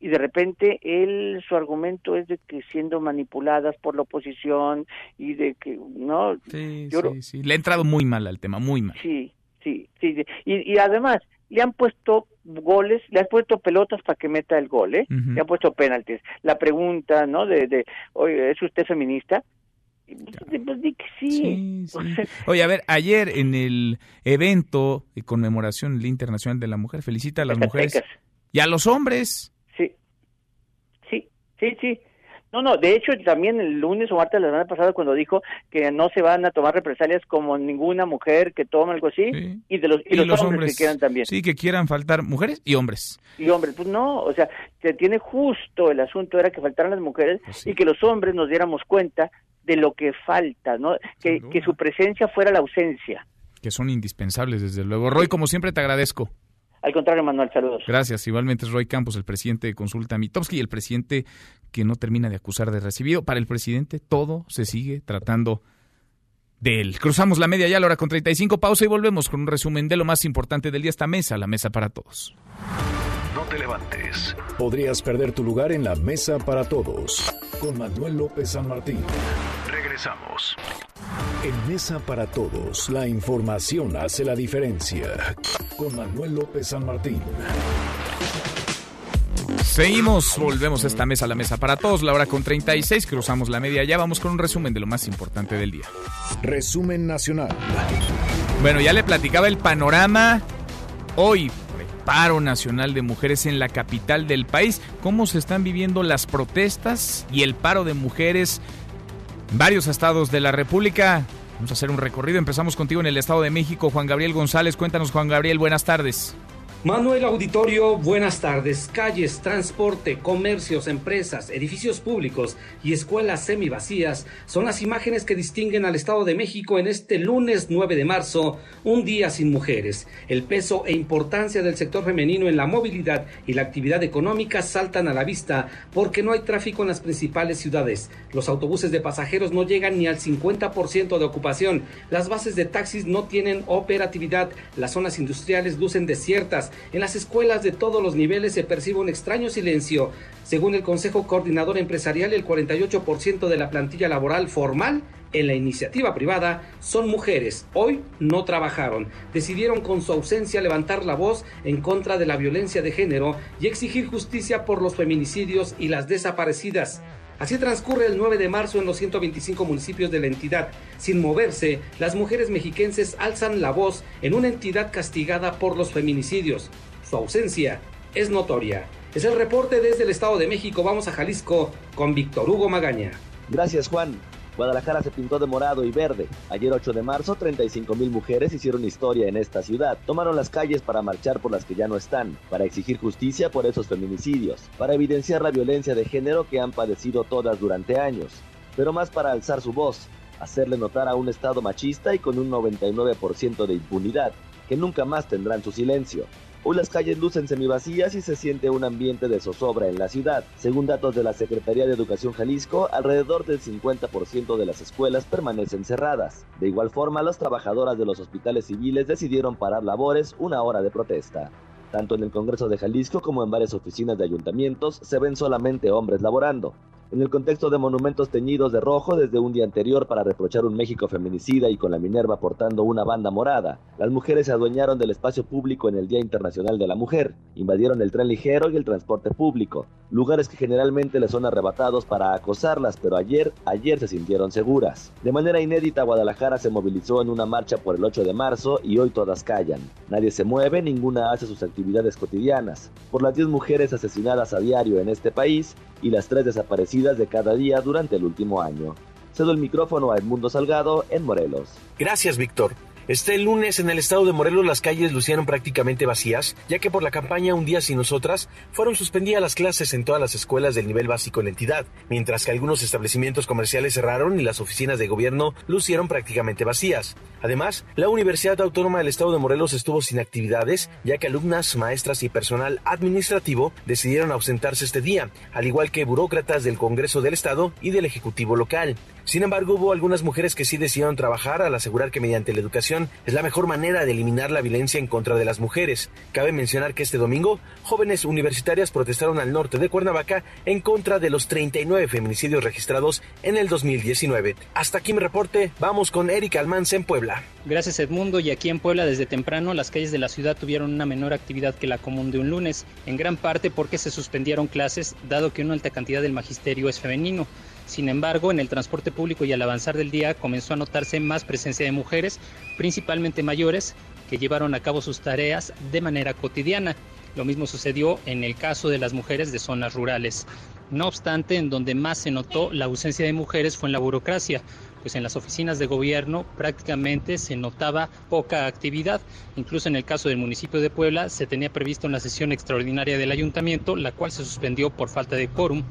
y de repente él su argumento es de que siendo manipuladas por la oposición y de que no sí, sí, sí. le ha entrado muy mal al tema, muy mal. Sí, sí, sí, y, y además le han puesto goles, le han puesto pelotas para que meta el gol, ¿eh? Le han puesto penaltis. La pregunta, ¿no? De, de oye, ¿es usted feminista? Pues di que sí. Oye, a ver, ayer en el evento de conmemoración del Internacional de la Mujer, felicita a las mujeres y a los hombres. Sí, sí, sí, sí. No, no, de hecho también el lunes o martes de la semana pasada cuando dijo que no se van a tomar represalias como ninguna mujer que tome algo así y de los, y, los, hombres, que quieran también. Sí, que quieran faltar mujeres y hombres. Y hombres, pues no, o sea, se tiene justo el asunto era que faltaran las mujeres pues y que los hombres nos diéramos cuenta de lo que falta, ¿no? Que, que su presencia fuera la ausencia. Que son indispensables, desde luego. Roy, como siempre, te agradezco. Al contrario, Manuel, saludos. Gracias. Igualmente es Roy Campos, el presidente de Consulta Mitowski, el presidente que no termina de acusar de recibido. Para el presidente, todo se sigue tratando de él. Cruzamos la media ya a la hora con 35, pausa y volvemos con un resumen de lo más importante del día. Esta mesa, la mesa para todos. No te levantes. Podrías perder tu lugar en la mesa para todos. Con Manuel López San Martín. Regresamos. En Mesa para Todos, la información hace la diferencia. Con Manuel López San Martín. Seguimos, volvemos a esta mesa, la mesa para todos, la hora con 36, cruzamos la media, ya vamos con un resumen de lo más importante del día. Resumen nacional. Bueno, ya le platicaba el panorama hoy paro nacional de mujeres en la capital del país. ¿Cómo se están viviendo las protestas y el paro de mujeres en varios estados de la República? Vamos a hacer un recorrido. Empezamos contigo en el Estado de México. Juan Gabriel González, cuéntanos Juan Gabriel, buenas tardes. Manuel Auditorio, buenas tardes. Calles, transporte, comercios, empresas, edificios públicos y escuelas semivacías son las imágenes que distinguen al Estado de México en este lunes 9 de marzo, un día sin mujeres. El peso e importancia del sector femenino en la movilidad y la actividad económica saltan a la vista porque no hay tráfico en las principales ciudades. Los autobuses de pasajeros no llegan ni al 50% de ocupación. Las bases de taxis no tienen operatividad. Las zonas industriales lucen desiertas en las escuelas de todos los niveles se percibe un extraño silencio. Según el Consejo Coordinador Empresarial, el 48% de la plantilla laboral formal en la iniciativa privada son mujeres. Hoy no trabajaron. Decidieron con su ausencia levantar la voz en contra de la violencia de género y exigir justicia por los feminicidios y las desaparecidas. Así transcurre el 9 de marzo en los 125 municipios de la entidad. Sin moverse, las mujeres mexiquenses alzan la voz en una entidad castigada por los feminicidios. Su ausencia es notoria. Es el reporte desde el Estado de México. Vamos a Jalisco con Víctor Hugo Magaña. Gracias, Juan. Guadalajara se pintó de morado y verde. Ayer 8 de marzo, 35 mil mujeres hicieron historia en esta ciudad. Tomaron las calles para marchar por las que ya no están, para exigir justicia por esos feminicidios, para evidenciar la violencia de género que han padecido todas durante años, pero más para alzar su voz, hacerle notar a un Estado machista y con un 99% de impunidad, que nunca más tendrán su silencio. Hoy las calles lucen semivacías y se siente un ambiente de zozobra en la ciudad. Según datos de la Secretaría de Educación Jalisco, alrededor del 50% de las escuelas permanecen cerradas. De igual forma, las trabajadoras de los hospitales civiles decidieron parar labores una hora de protesta. Tanto en el Congreso de Jalisco como en varias oficinas de ayuntamientos se ven solamente hombres laborando en el contexto de monumentos teñidos de rojo desde un día anterior para reprochar un México feminicida y con la Minerva portando una banda morada. Las mujeres se adueñaron del espacio público en el Día Internacional de la Mujer, invadieron el tren ligero y el transporte público, lugares que generalmente les son arrebatados para acosarlas, pero ayer, ayer se sintieron seguras. De manera inédita, Guadalajara se movilizó en una marcha por el 8 de marzo y hoy todas callan. Nadie se mueve, ninguna hace sus actividades cotidianas. Por las 10 mujeres asesinadas a diario en este país, y las tres desaparecidas de cada día durante el último año. Cedo el micrófono a Edmundo Salgado en Morelos. Gracias, Víctor. Este lunes en el estado de Morelos las calles lucieron prácticamente vacías, ya que por la campaña Un día sin nosotras fueron suspendidas las clases en todas las escuelas del nivel básico en la entidad, mientras que algunos establecimientos comerciales cerraron y las oficinas de gobierno lucieron prácticamente vacías. Además, la Universidad Autónoma del Estado de Morelos estuvo sin actividades, ya que alumnas, maestras y personal administrativo decidieron ausentarse este día, al igual que burócratas del Congreso del Estado y del Ejecutivo local. Sin embargo, hubo algunas mujeres que sí decidieron trabajar al asegurar que mediante la educación es la mejor manera de eliminar la violencia en contra de las mujeres. Cabe mencionar que este domingo, jóvenes universitarias protestaron al norte de Cuernavaca en contra de los 39 feminicidios registrados en el 2019. Hasta aquí mi reporte, vamos con Erika Almanza en Puebla. Gracias Edmundo y aquí en Puebla desde temprano las calles de la ciudad tuvieron una menor actividad que la común de un lunes, en gran parte porque se suspendieron clases dado que una alta cantidad del magisterio es femenino. Sin embargo, en el transporte público y al avanzar del día comenzó a notarse más presencia de mujeres, principalmente mayores, que llevaron a cabo sus tareas de manera cotidiana. Lo mismo sucedió en el caso de las mujeres de zonas rurales. No obstante, en donde más se notó la ausencia de mujeres fue en la burocracia, pues en las oficinas de gobierno prácticamente se notaba poca actividad. Incluso en el caso del municipio de Puebla se tenía previsto una sesión extraordinaria del ayuntamiento, la cual se suspendió por falta de quórum.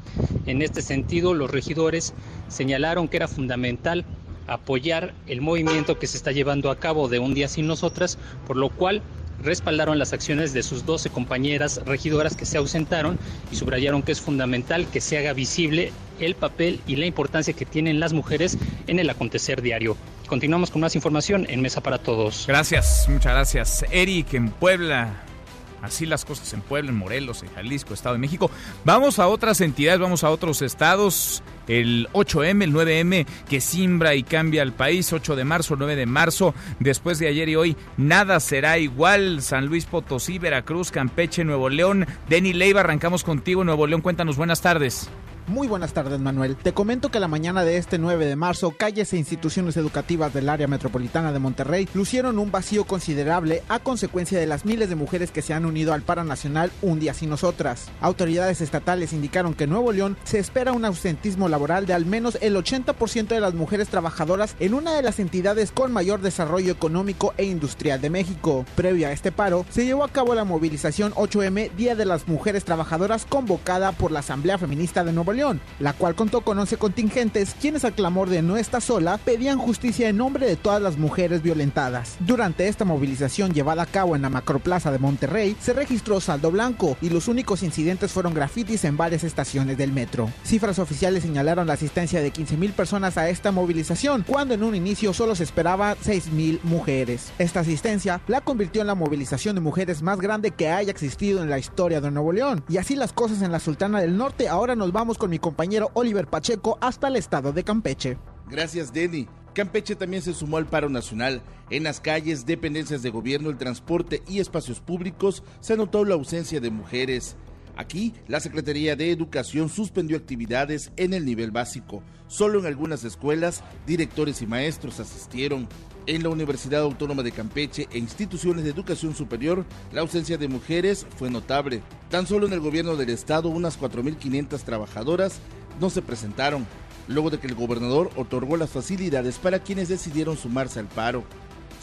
En este sentido, los regidores señalaron que era fundamental apoyar el movimiento que se está llevando a cabo de un día sin nosotras, por lo cual respaldaron las acciones de sus 12 compañeras regidoras que se ausentaron y subrayaron que es fundamental que se haga visible el papel y la importancia que tienen las mujeres en el acontecer diario. Continuamos con más información en Mesa para Todos. Gracias, muchas gracias. Eric en Puebla. Así las cosas en Puebla, en Morelos, en Jalisco, Estado de México. Vamos a otras entidades, vamos a otros estados. El 8M, el 9M que simbra y cambia el país. 8 de marzo, 9 de marzo. Después de ayer y hoy, nada será igual. San Luis Potosí, Veracruz, Campeche, Nuevo León. Denny Leiva, arrancamos contigo. Nuevo León, cuéntanos, buenas tardes. Muy buenas tardes, Manuel. Te comento que la mañana de este 9 de marzo, calles e instituciones educativas del área metropolitana de Monterrey lucieron un vacío considerable a consecuencia de las miles de mujeres que se han unido al paro nacional Un Día Sin Nosotras. Autoridades estatales indicaron que en Nuevo León se espera un ausentismo laboral de al menos el 80% de las mujeres trabajadoras en una de las entidades con mayor desarrollo económico e industrial de México. Previo a este paro, se llevó a cabo la movilización 8M Día de las Mujeres Trabajadoras convocada por la Asamblea Feminista de Nuevo León, la cual contó con 11 contingentes, quienes al clamor de no está sola pedían justicia en nombre de todas las mujeres violentadas. Durante esta movilización llevada a cabo en la Macroplaza de Monterrey, se registró saldo blanco y los únicos incidentes fueron grafitis en varias estaciones del metro. Cifras oficiales señalaron la asistencia de 15.000 personas a esta movilización, cuando en un inicio solo se esperaba 6.000 mujeres. Esta asistencia la convirtió en la movilización de mujeres más grande que haya existido en la historia de Nuevo León. Y así las cosas en la Sultana del Norte, ahora nos vamos con mi compañero Oliver Pacheco hasta el estado de Campeche. Gracias, Denny. Campeche también se sumó al paro nacional. En las calles, dependencias de gobierno, el transporte y espacios públicos se notó la ausencia de mujeres. Aquí, la Secretaría de Educación suspendió actividades en el nivel básico. Solo en algunas escuelas, directores y maestros asistieron. En la Universidad Autónoma de Campeche e instituciones de educación superior, la ausencia de mujeres fue notable. Tan solo en el gobierno del estado, unas 4.500 trabajadoras no se presentaron, luego de que el gobernador otorgó las facilidades para quienes decidieron sumarse al paro.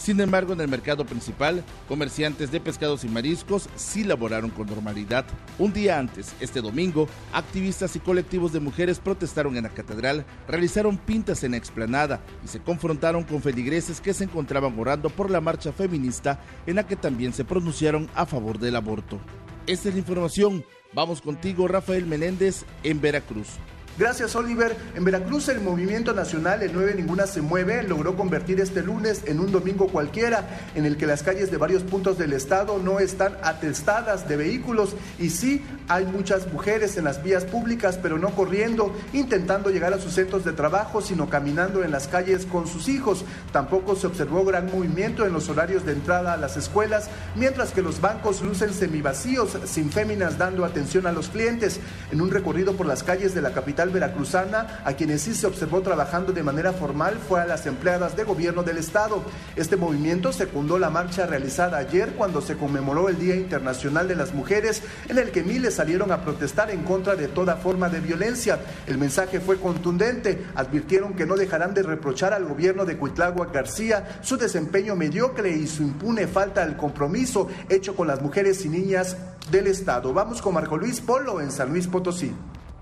Sin embargo, en el mercado principal, comerciantes de pescados y mariscos sí laboraron con normalidad. Un día antes, este domingo, activistas y colectivos de mujeres protestaron en la catedral, realizaron pintas en la explanada y se confrontaron con feligreses que se encontraban orando por la marcha feminista en la que también se pronunciaron a favor del aborto. Esta es la información. Vamos contigo, Rafael Menéndez, en Veracruz. Gracias, Oliver. En Veracruz, el movimiento nacional El 9 Ninguna se mueve logró convertir este lunes en un domingo cualquiera, en el que las calles de varios puntos del estado no están atestadas de vehículos y sí hay muchas mujeres en las vías públicas, pero no corriendo, intentando llegar a sus centros de trabajo, sino caminando en las calles con sus hijos. Tampoco se observó gran movimiento en los horarios de entrada a las escuelas, mientras que los bancos lucen semivacíos, sin féminas dando atención a los clientes. En un recorrido por las calles de la capital veracruzana, a quienes sí se observó trabajando de manera formal fue a las empleadas de gobierno del estado. Este movimiento secundó la marcha realizada ayer cuando se conmemoró el Día Internacional de las Mujeres, en el que miles salieron a protestar en contra de toda forma de violencia. El mensaje fue contundente. Advirtieron que no dejarán de reprochar al gobierno de Cuitlagua García su desempeño mediocre y su impune falta al compromiso hecho con las mujeres y niñas del Estado. Vamos con Marco Luis Polo en San Luis Potosí.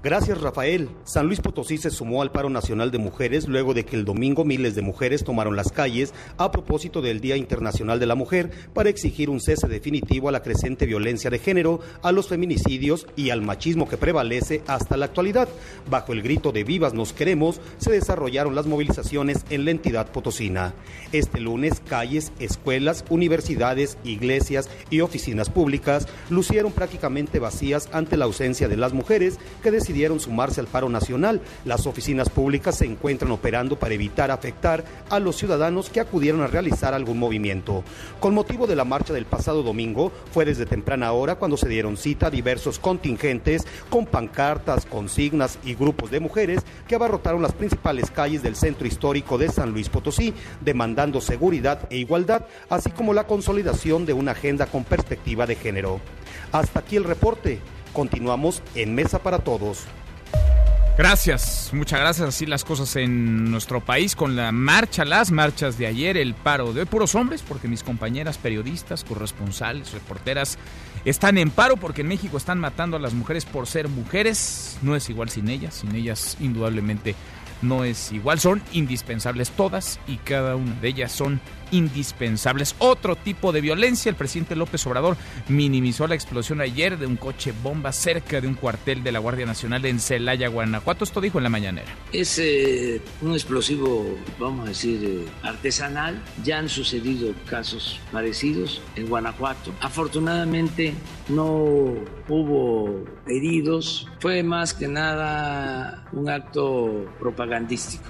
Gracias Rafael. San Luis Potosí se sumó al paro nacional de mujeres luego de que el domingo miles de mujeres tomaron las calles a propósito del Día Internacional de la Mujer para exigir un cese definitivo a la creciente violencia de género, a los feminicidios y al machismo que prevalece hasta la actualidad. Bajo el grito de Vivas nos queremos se desarrollaron las movilizaciones en la entidad potosina. Este lunes calles, escuelas, universidades, iglesias y oficinas públicas lucieron prácticamente vacías ante la ausencia de las mujeres que decidieron sumarse al paro nacional. Las oficinas públicas se encuentran operando para evitar afectar a los ciudadanos que acudieron a realizar algún movimiento. Con motivo de la marcha del pasado domingo, fue desde temprana hora cuando se dieron cita a diversos contingentes con pancartas, consignas y grupos de mujeres que abarrotaron las principales calles del centro histórico de San Luis Potosí, demandando seguridad e igualdad, así como la consolidación de una agenda con perspectiva de género. Hasta aquí el reporte. Continuamos en Mesa para Todos. Gracias, muchas gracias. Así las cosas en nuestro país con la marcha, las marchas de ayer, el paro de hoy. Puros hombres, porque mis compañeras periodistas, corresponsales, reporteras están en paro porque en México están matando a las mujeres por ser mujeres. No es igual sin ellas, sin ellas indudablemente no es igual. Son indispensables todas y cada una de ellas son indispensables. Otro tipo de violencia. El presidente López Obrador minimizó la explosión ayer de un coche bomba cerca de un cuartel de la Guardia Nacional en Celaya, Guanajuato. Esto dijo en la mañanera. Es eh, un explosivo, vamos a decir, eh, artesanal. Ya han sucedido casos parecidos en Guanajuato. Afortunadamente no hubo heridos. Fue más que nada un acto propagandístico.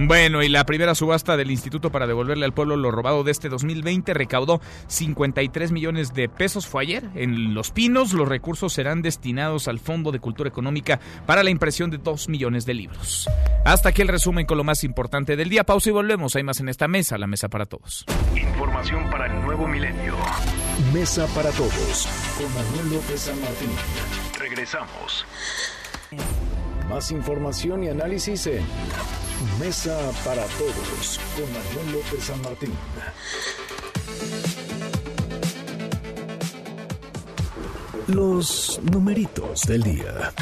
Bueno, y la primera subasta del Instituto para devolverle al pueblo lo robado de este 2020 recaudó 53 millones de pesos. Fue ayer en Los Pinos. Los recursos serán destinados al Fondo de Cultura Económica para la impresión de 2 millones de libros. Hasta aquí el resumen con lo más importante del día. Pausa y volvemos. Hay más en esta mesa, la mesa para todos. Información para el nuevo milenio. Mesa para todos con Manuel López San Martín. Regresamos. Más información y análisis en Mesa para Todos con Manuel López San Martín. Los numeritos del día.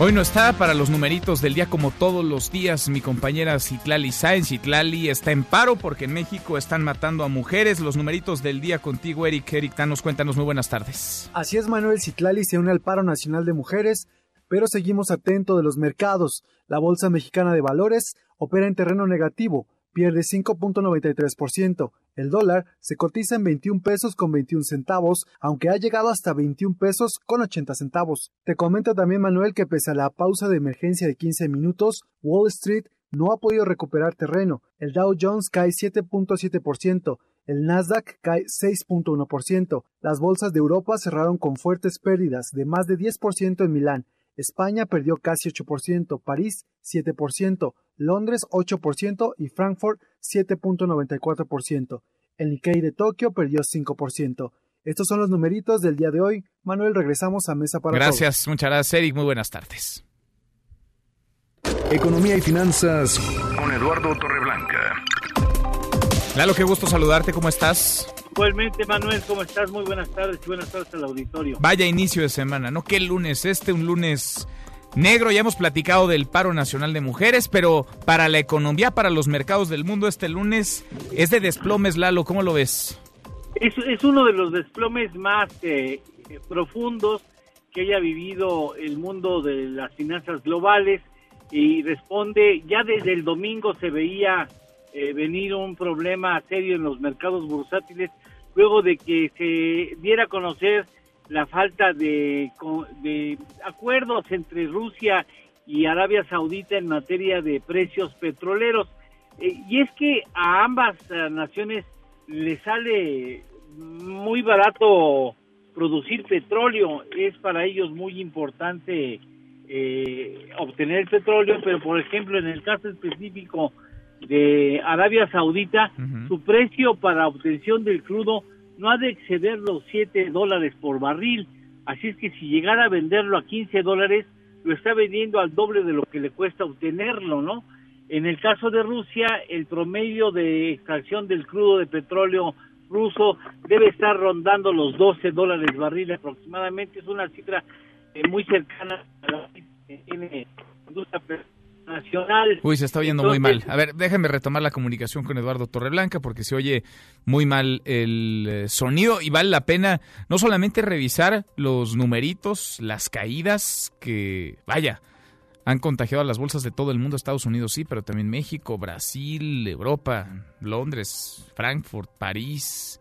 Hoy no está para los numeritos del día como todos los días mi compañera Citlali Sáenz. Citlali está en paro porque en México están matando a mujeres. Los numeritos del día contigo, Eric. Eric, danos cuéntanos. Muy buenas tardes. Así es, Manuel. Citlali se une al paro nacional de mujeres, pero seguimos atentos de los mercados. La Bolsa Mexicana de Valores opera en terreno negativo, pierde 5.93%. El dólar se cotiza en 21 pesos con 21 centavos, aunque ha llegado hasta 21 pesos con 80 centavos. Te comento también, Manuel, que pese a la pausa de emergencia de 15 minutos, Wall Street no ha podido recuperar terreno. El Dow Jones cae 7.7%. El Nasdaq cae 6.1%. Las bolsas de Europa cerraron con fuertes pérdidas de más de 10% en Milán. España perdió casi 8%, París 7%, Londres 8% y Frankfurt 7.94%. El Nikkei de Tokio perdió 5%. Estos son los numeritos del día de hoy. Manuel, regresamos a Mesa para Gracias, muchas gracias, Eric. Muy buenas tardes. Economía y finanzas con Eduardo Torreblanca. Lalo, qué gusto saludarte. ¿Cómo estás? Igualmente, Manuel, ¿cómo estás? Muy buenas tardes y buenas tardes al auditorio. Vaya inicio de semana, ¿no? ¿Qué lunes? Este, un lunes negro. Ya hemos platicado del paro nacional de mujeres, pero para la economía, para los mercados del mundo, este lunes es de desplomes, Lalo. ¿Cómo lo ves? Es, es uno de los desplomes más eh, profundos que haya vivido el mundo de las finanzas globales y responde, ya desde el domingo se veía eh, venir un problema serio en los mercados bursátiles luego de que se diera a conocer la falta de, acuerdos entre Rusia y Arabia Saudita en materia de precios petroleros. Eh, y es que a ambas eh, naciones les sale muy barato producir petróleo, es para ellos muy importante eh, obtener petróleo, pero por ejemplo en el caso específico de Arabia Saudita, su precio para obtención del crudo no ha de exceder los 7 dólares por barril, así es que si llegara a venderlo a 15 dólares, lo está vendiendo al doble de lo que le cuesta obtenerlo, ¿no? En el caso de Rusia, el promedio de extracción del crudo de petróleo ruso debe estar rondando los 12 dólares barril aproximadamente, es una cifra eh, muy cercana a la que tiene industria nacional. Uy, se está oyendo muy mal. A ver, déjenme retomar la comunicación con Eduardo Torreblanca porque se oye muy mal el eh, sonido y vale la pena no solamente revisar los numeritos, las caídas que, vaya, han contagiado a las bolsas de todo el mundo, Estados Unidos sí, pero también México, Brasil, Europa, Londres, Frankfurt, París,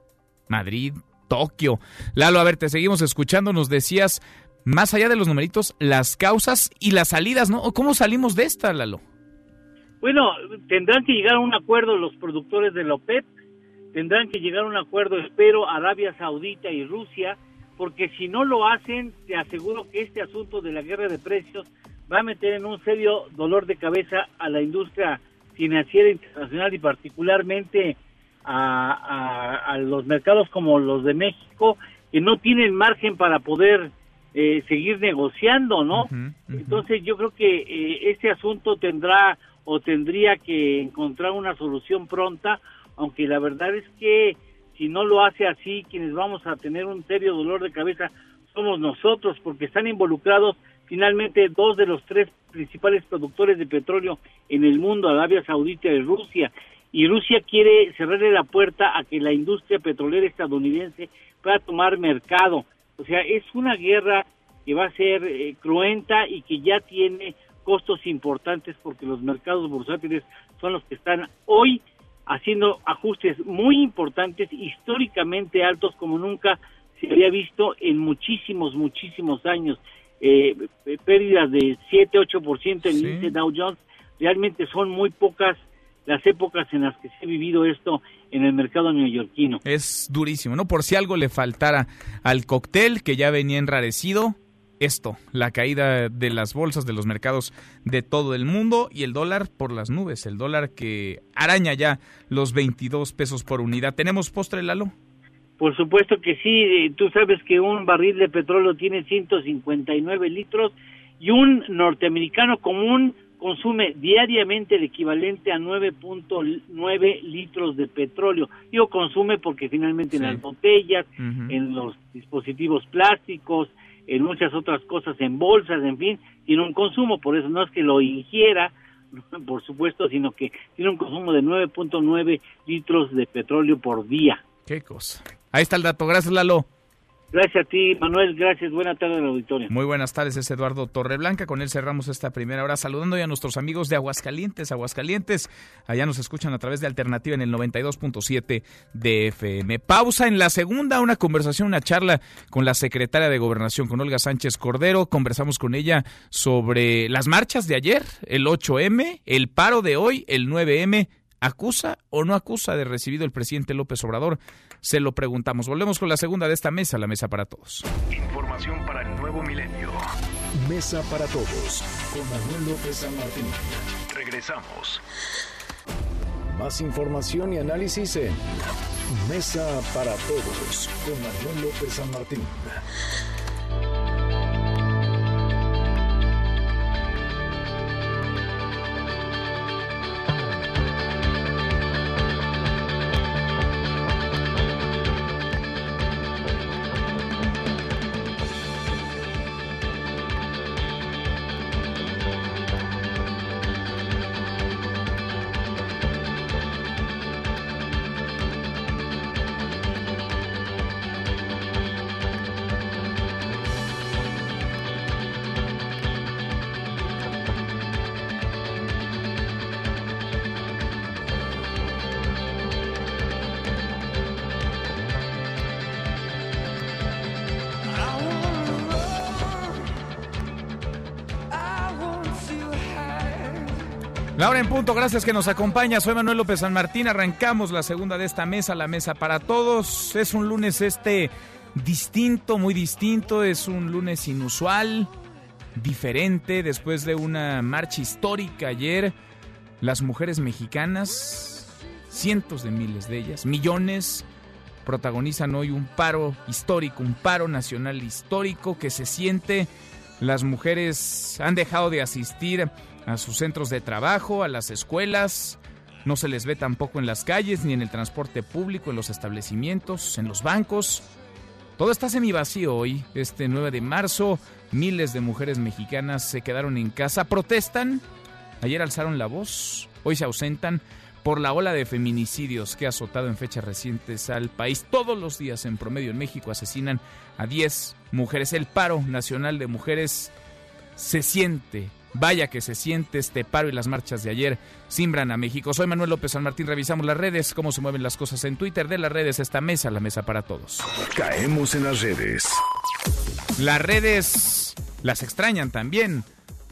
Madrid, Tokio. Lalo, a ver, te seguimos escuchando, nos decías más allá de los numeritos, las causas y las salidas, ¿no? ¿Cómo salimos de esta, Lalo? Bueno, tendrán que llegar a un acuerdo los productores de la OPEP, tendrán que llegar a un acuerdo, espero, Arabia Saudita y Rusia, porque si no lo hacen, te aseguro que este asunto de la guerra de precios va a meter en un serio dolor de cabeza a la industria financiera internacional y particularmente a, a los mercados como los de México, que no tienen margen para poder eh, seguir negociando, ¿no? Entonces yo creo que eh, este asunto tendrá o tendría que encontrar una solución pronta, aunque la verdad es que si no lo hace así, quienes vamos a tener un serio dolor de cabeza somos nosotros, porque están involucrados finalmente dos de los tres principales productores de petróleo en el mundo, Arabia Saudita y Rusia. Y Rusia quiere cerrarle la puerta a que la industria petrolera estadounidense pueda tomar mercado. O sea, es una guerra que va a ser eh, cruenta y que ya tiene costos importantes porque los mercados bursátiles son los que están hoy haciendo ajustes muy importantes, históricamente altos como nunca se había visto en muchísimos, muchísimos años. Eh, pérdidas de 7, 8% en el índice Dow Jones, realmente son muy pocas las épocas en las que se ha vivido esto en el mercado neoyorquino. Es durísimo, ¿no? Por si algo le faltara al cóctel que ya venía enrarecido, esto, la caída de las bolsas, de los mercados de todo el mundo y el dólar por las nubes, el dólar que araña ya los 22 pesos por unidad. ¿Tenemos postre, Lalo? Por supuesto que sí, tú sabes que un barril de petróleo tiene 159 litros y un norteamericano común consume diariamente el equivalente a 9.9 litros de petróleo. Digo consume porque finalmente en las botellas, en los dispositivos plásticos, en muchas otras cosas, en bolsas, en fin, tiene un consumo, por eso no es que lo ingiera, por supuesto, sino que tiene un consumo de 9.9 litros de petróleo por día. Qué cosa. Ahí está el dato. Gracias, Lalo. Gracias a ti, Manuel. Gracias. Buenas tardes, auditorio. Muy buenas tardes, es Eduardo Torreblanca. Con él cerramos esta primera hora saludando ya a nuestros amigos de Aguascalientes. Aguascalientes, allá nos escuchan a través de Alternativa en el 92.7 de FM. Pausa en la segunda, una conversación, una charla con la secretaria de Gobernación, con Olga Sánchez Cordero. Conversamos con ella sobre las marchas de ayer, el 8M, el paro de hoy, el 9M. ¿Acusa o no acusa de recibido el presidente López Obrador? Se lo preguntamos. Volvemos con la segunda de esta mesa, la mesa para todos. Información para el nuevo milenio. Mesa para todos con Manuel López San Martín. Regresamos. Más información y análisis en Mesa para todos con Manuel López San Martín. Laura en punto, gracias que nos acompaña. Soy Manuel López San Martín. Arrancamos la segunda de esta mesa, la mesa para todos. Es un lunes este distinto, muy distinto. Es un lunes inusual. diferente después de una marcha histórica ayer. Las mujeres mexicanas, cientos de miles de ellas, millones, protagonizan hoy un paro histórico, un paro nacional histórico que se siente. Las mujeres han dejado de asistir a sus centros de trabajo, a las escuelas, no se les ve tampoco en las calles, ni en el transporte público, en los establecimientos, en los bancos. Todo está semivacío hoy, este 9 de marzo. Miles de mujeres mexicanas se quedaron en casa, protestan. Ayer alzaron la voz, hoy se ausentan por la ola de feminicidios que ha azotado en fechas recientes al país. Todos los días en promedio en México asesinan a 10 mujeres. El paro nacional de mujeres se siente Vaya que se siente este paro y las marchas de ayer simbran a México. Soy Manuel López San Martín, revisamos las redes, cómo se mueven las cosas en Twitter de las redes, esta mesa, la mesa para todos. Caemos en las redes. Las redes las extrañan también.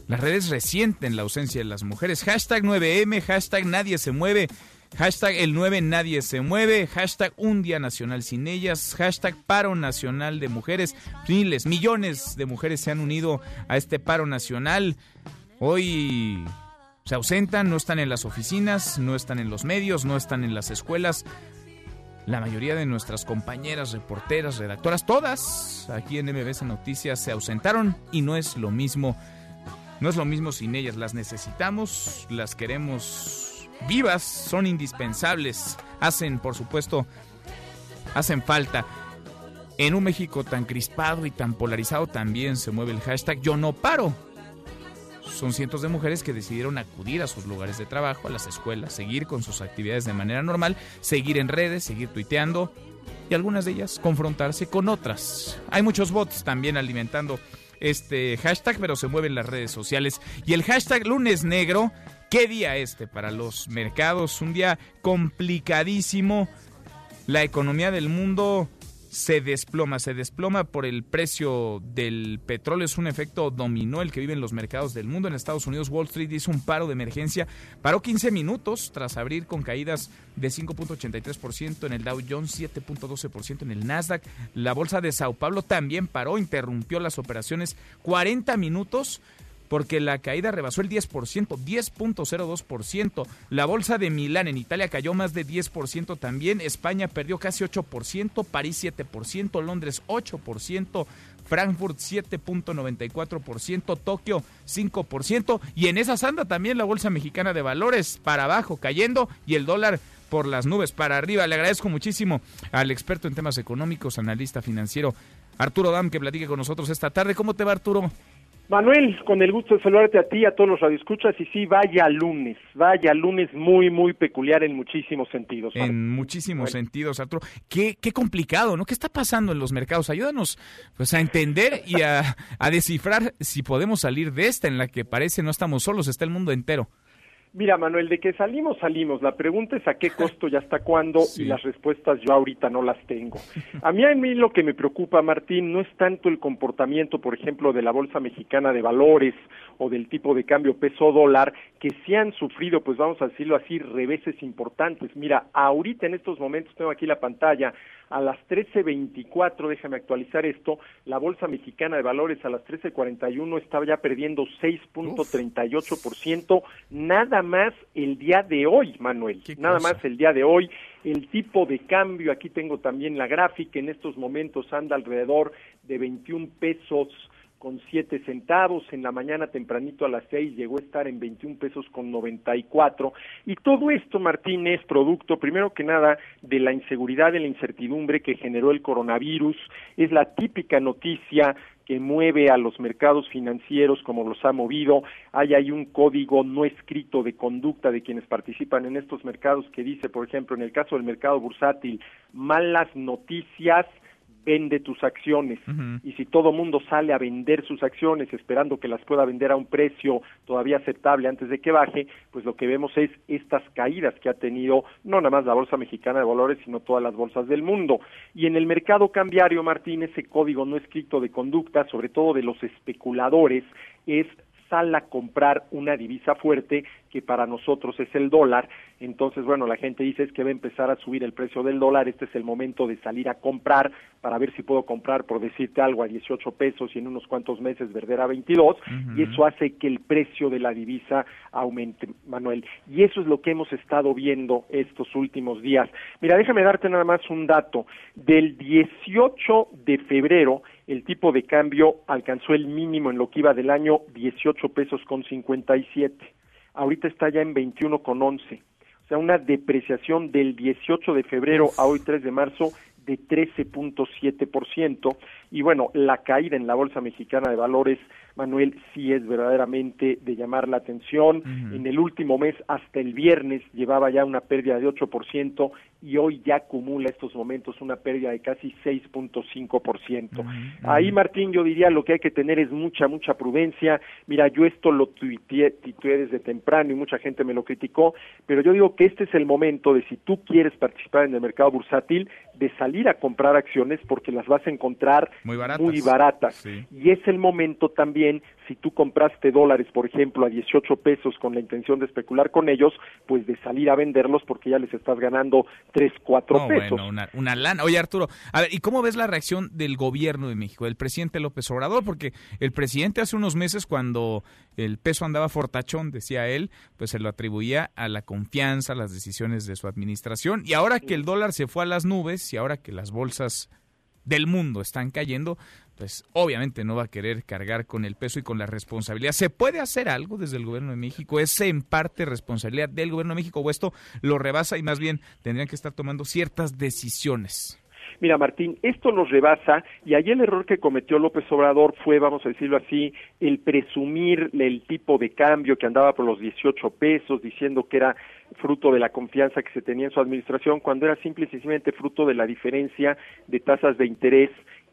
Las redes resienten la ausencia de las mujeres. Hashtag 9M, hashtag nadie se mueve. Hashtag el 9 nadie se mueve. Hashtag un día nacional sin ellas. Hashtag paro nacional de mujeres. Miles, millones de mujeres se han unido a este paro nacional. Hoy se ausentan, no están en las oficinas, no están en los medios, no están en las escuelas. La mayoría de nuestras compañeras, reporteras, redactoras, todas aquí en MBS Noticias se ausentaron y no es lo mismo. No es lo mismo sin ellas. Las necesitamos, las queremos vivas, son indispensables, hacen, por supuesto, hacen falta. En un México tan crispado y tan polarizado también se mueve el hashtag Yo no paro. Son cientos de mujeres que decidieron acudir a sus lugares de trabajo, a las escuelas, seguir con sus actividades de manera normal, seguir en redes, seguir tuiteando y algunas de ellas confrontarse con otras. Hay muchos bots también alimentando este hashtag, pero se mueven las redes sociales. Y el hashtag lunes negro ¿Qué día este para los mercados? Un día complicadísimo. La economía del mundo se desploma, se desploma por el precio del petróleo. Es un efecto dominó el que viven los mercados del mundo. En Estados Unidos, Wall Street hizo un paro de emergencia. Paró 15 minutos tras abrir con caídas de 5.83% en el Dow Jones, 7.12% en el Nasdaq. La bolsa de Sao Paulo también paró, interrumpió las operaciones 40 minutos porque la caída rebasó el 10%, 10.02%. La bolsa de Milán en Italia cayó más de 10% también. España perdió casi 8%, París 7%, Londres 8%, Frankfurt 7.94%, Tokio 5%. Y en esa anda también la bolsa mexicana de valores para abajo, cayendo y el dólar por las nubes para arriba. Le agradezco muchísimo al experto en temas económicos, analista financiero Arturo Dam, que platique con nosotros esta tarde. ¿Cómo te va, Arturo? Manuel, con el gusto de saludarte a ti, a todos los radioescuchas, y sí, vaya lunes, vaya lunes muy, muy peculiar en muchísimos sentidos. En muchísimos sentidos, Arturo. Qué, qué complicado, ¿no? ¿Qué está pasando en los mercados? Ayúdanos pues a entender y a, a descifrar si podemos salir de esta en la que parece no estamos solos, está el mundo entero. Mira, Manuel, de que salimos, salimos. La pregunta es a qué costo y hasta cuándo, y las respuestas yo ahorita no las tengo. A mí, a mí lo que me preocupa, Martín, no es tanto el comportamiento, por ejemplo, de la Bolsa Mexicana de Valores o del tipo de cambio peso-dólar, que sí han sufrido, pues vamos a decirlo así, reveses importantes. Mira, ahorita en estos momentos tengo aquí la pantalla, a las 13.24, déjame actualizar esto, la Bolsa Mexicana de Valores a las 13.41 estaba ya perdiendo 6.38%, nada más el día de hoy, Manuel, nada más el día de hoy. El tipo de cambio, aquí tengo también la gráfica, en estos momentos anda alrededor de 21 pesos con siete centavos, en la mañana tempranito a las seis llegó a estar en 21 pesos con 94 y todo esto, Martín, es producto, primero que nada, de la inseguridad, de la incertidumbre que generó el coronavirus, es la típica noticia que mueve a los mercados financieros como los ha movido. Hay ahí un código no escrito de conducta de quienes participan en estos mercados que dice, por ejemplo, en el caso del mercado bursátil, malas noticias vende tus acciones. Y si todo mundo sale a vender sus acciones esperando que las pueda vender a un precio todavía aceptable antes de que baje, pues lo que vemos es estas caídas que ha tenido no nada más la Bolsa Mexicana de Valores, sino todas las bolsas del mundo. Y en el mercado cambiario, Martín, ese código no escrito de conducta, sobre todo de los especuladores, es sal a comprar una divisa fuerte que para nosotros es el dólar. Entonces, bueno, la gente dice es que va a empezar a subir el precio del dólar, este es el momento de salir a comprar para ver si puedo comprar, por decirte algo, a 18 pesos y en unos cuantos meses vender a 22, y eso hace que el precio de la divisa aumente, Manuel. Y eso es lo que hemos estado viendo estos últimos días. Mira, déjame darte nada más un dato. Del 18 de febrero, el tipo de cambio alcanzó el mínimo en lo que iba del año 18 pesos con 57. Ahorita está ya en 21 con 11. O sea, una depreciación del 18 de febrero a hoy 3 de marzo de 13.7%. Y bueno, la caída en la Bolsa Mexicana de Valores Manuel, sí es verdaderamente de llamar la atención. En el último mes, hasta el viernes, llevaba ya una pérdida de 8% y hoy ya acumula estos momentos una pérdida de casi 6.5%. Ahí, Martín, yo diría lo que hay que tener es mucha, mucha prudencia. Mira, yo esto lo tuiteé, desde temprano y mucha gente me lo criticó, pero yo digo que este es el momento de si tú quieres participar en el mercado bursátil, de salir a comprar acciones porque las vas a encontrar muy baratas. Y es el momento también si tú compraste dólares, por ejemplo, a 18 pesos con la intención de especular con ellos, pues de salir a venderlos porque ya les estás ganando 3, 4 pesos. Bueno, una, una lana. Oye, Arturo, a ver, ¿y cómo ves la reacción del gobierno de México, del presidente López Obrador? Porque el presidente hace unos meses, cuando el peso andaba fortachón, decía él, pues se lo atribuía a la confianza, a las decisiones de su administración. Y ahora que el dólar se fue a las nubes y ahora que las bolsas del mundo están cayendo, pues obviamente no va a querer cargar con el peso y con la responsabilidad. ¿Se puede hacer algo desde el gobierno de México? ¿Es en parte responsabilidad del gobierno de México o esto lo rebasa y más bien tendrían que estar tomando ciertas decisiones? Mira, Martín, esto nos rebasa y ahí el error que cometió López Obrador fue, vamos a decirlo así, el presumir el tipo de cambio que andaba por los 18 pesos, diciendo que era fruto de la confianza que se tenía en su administración, cuando era simple y sencillamente fruto de la diferencia de tasas de interés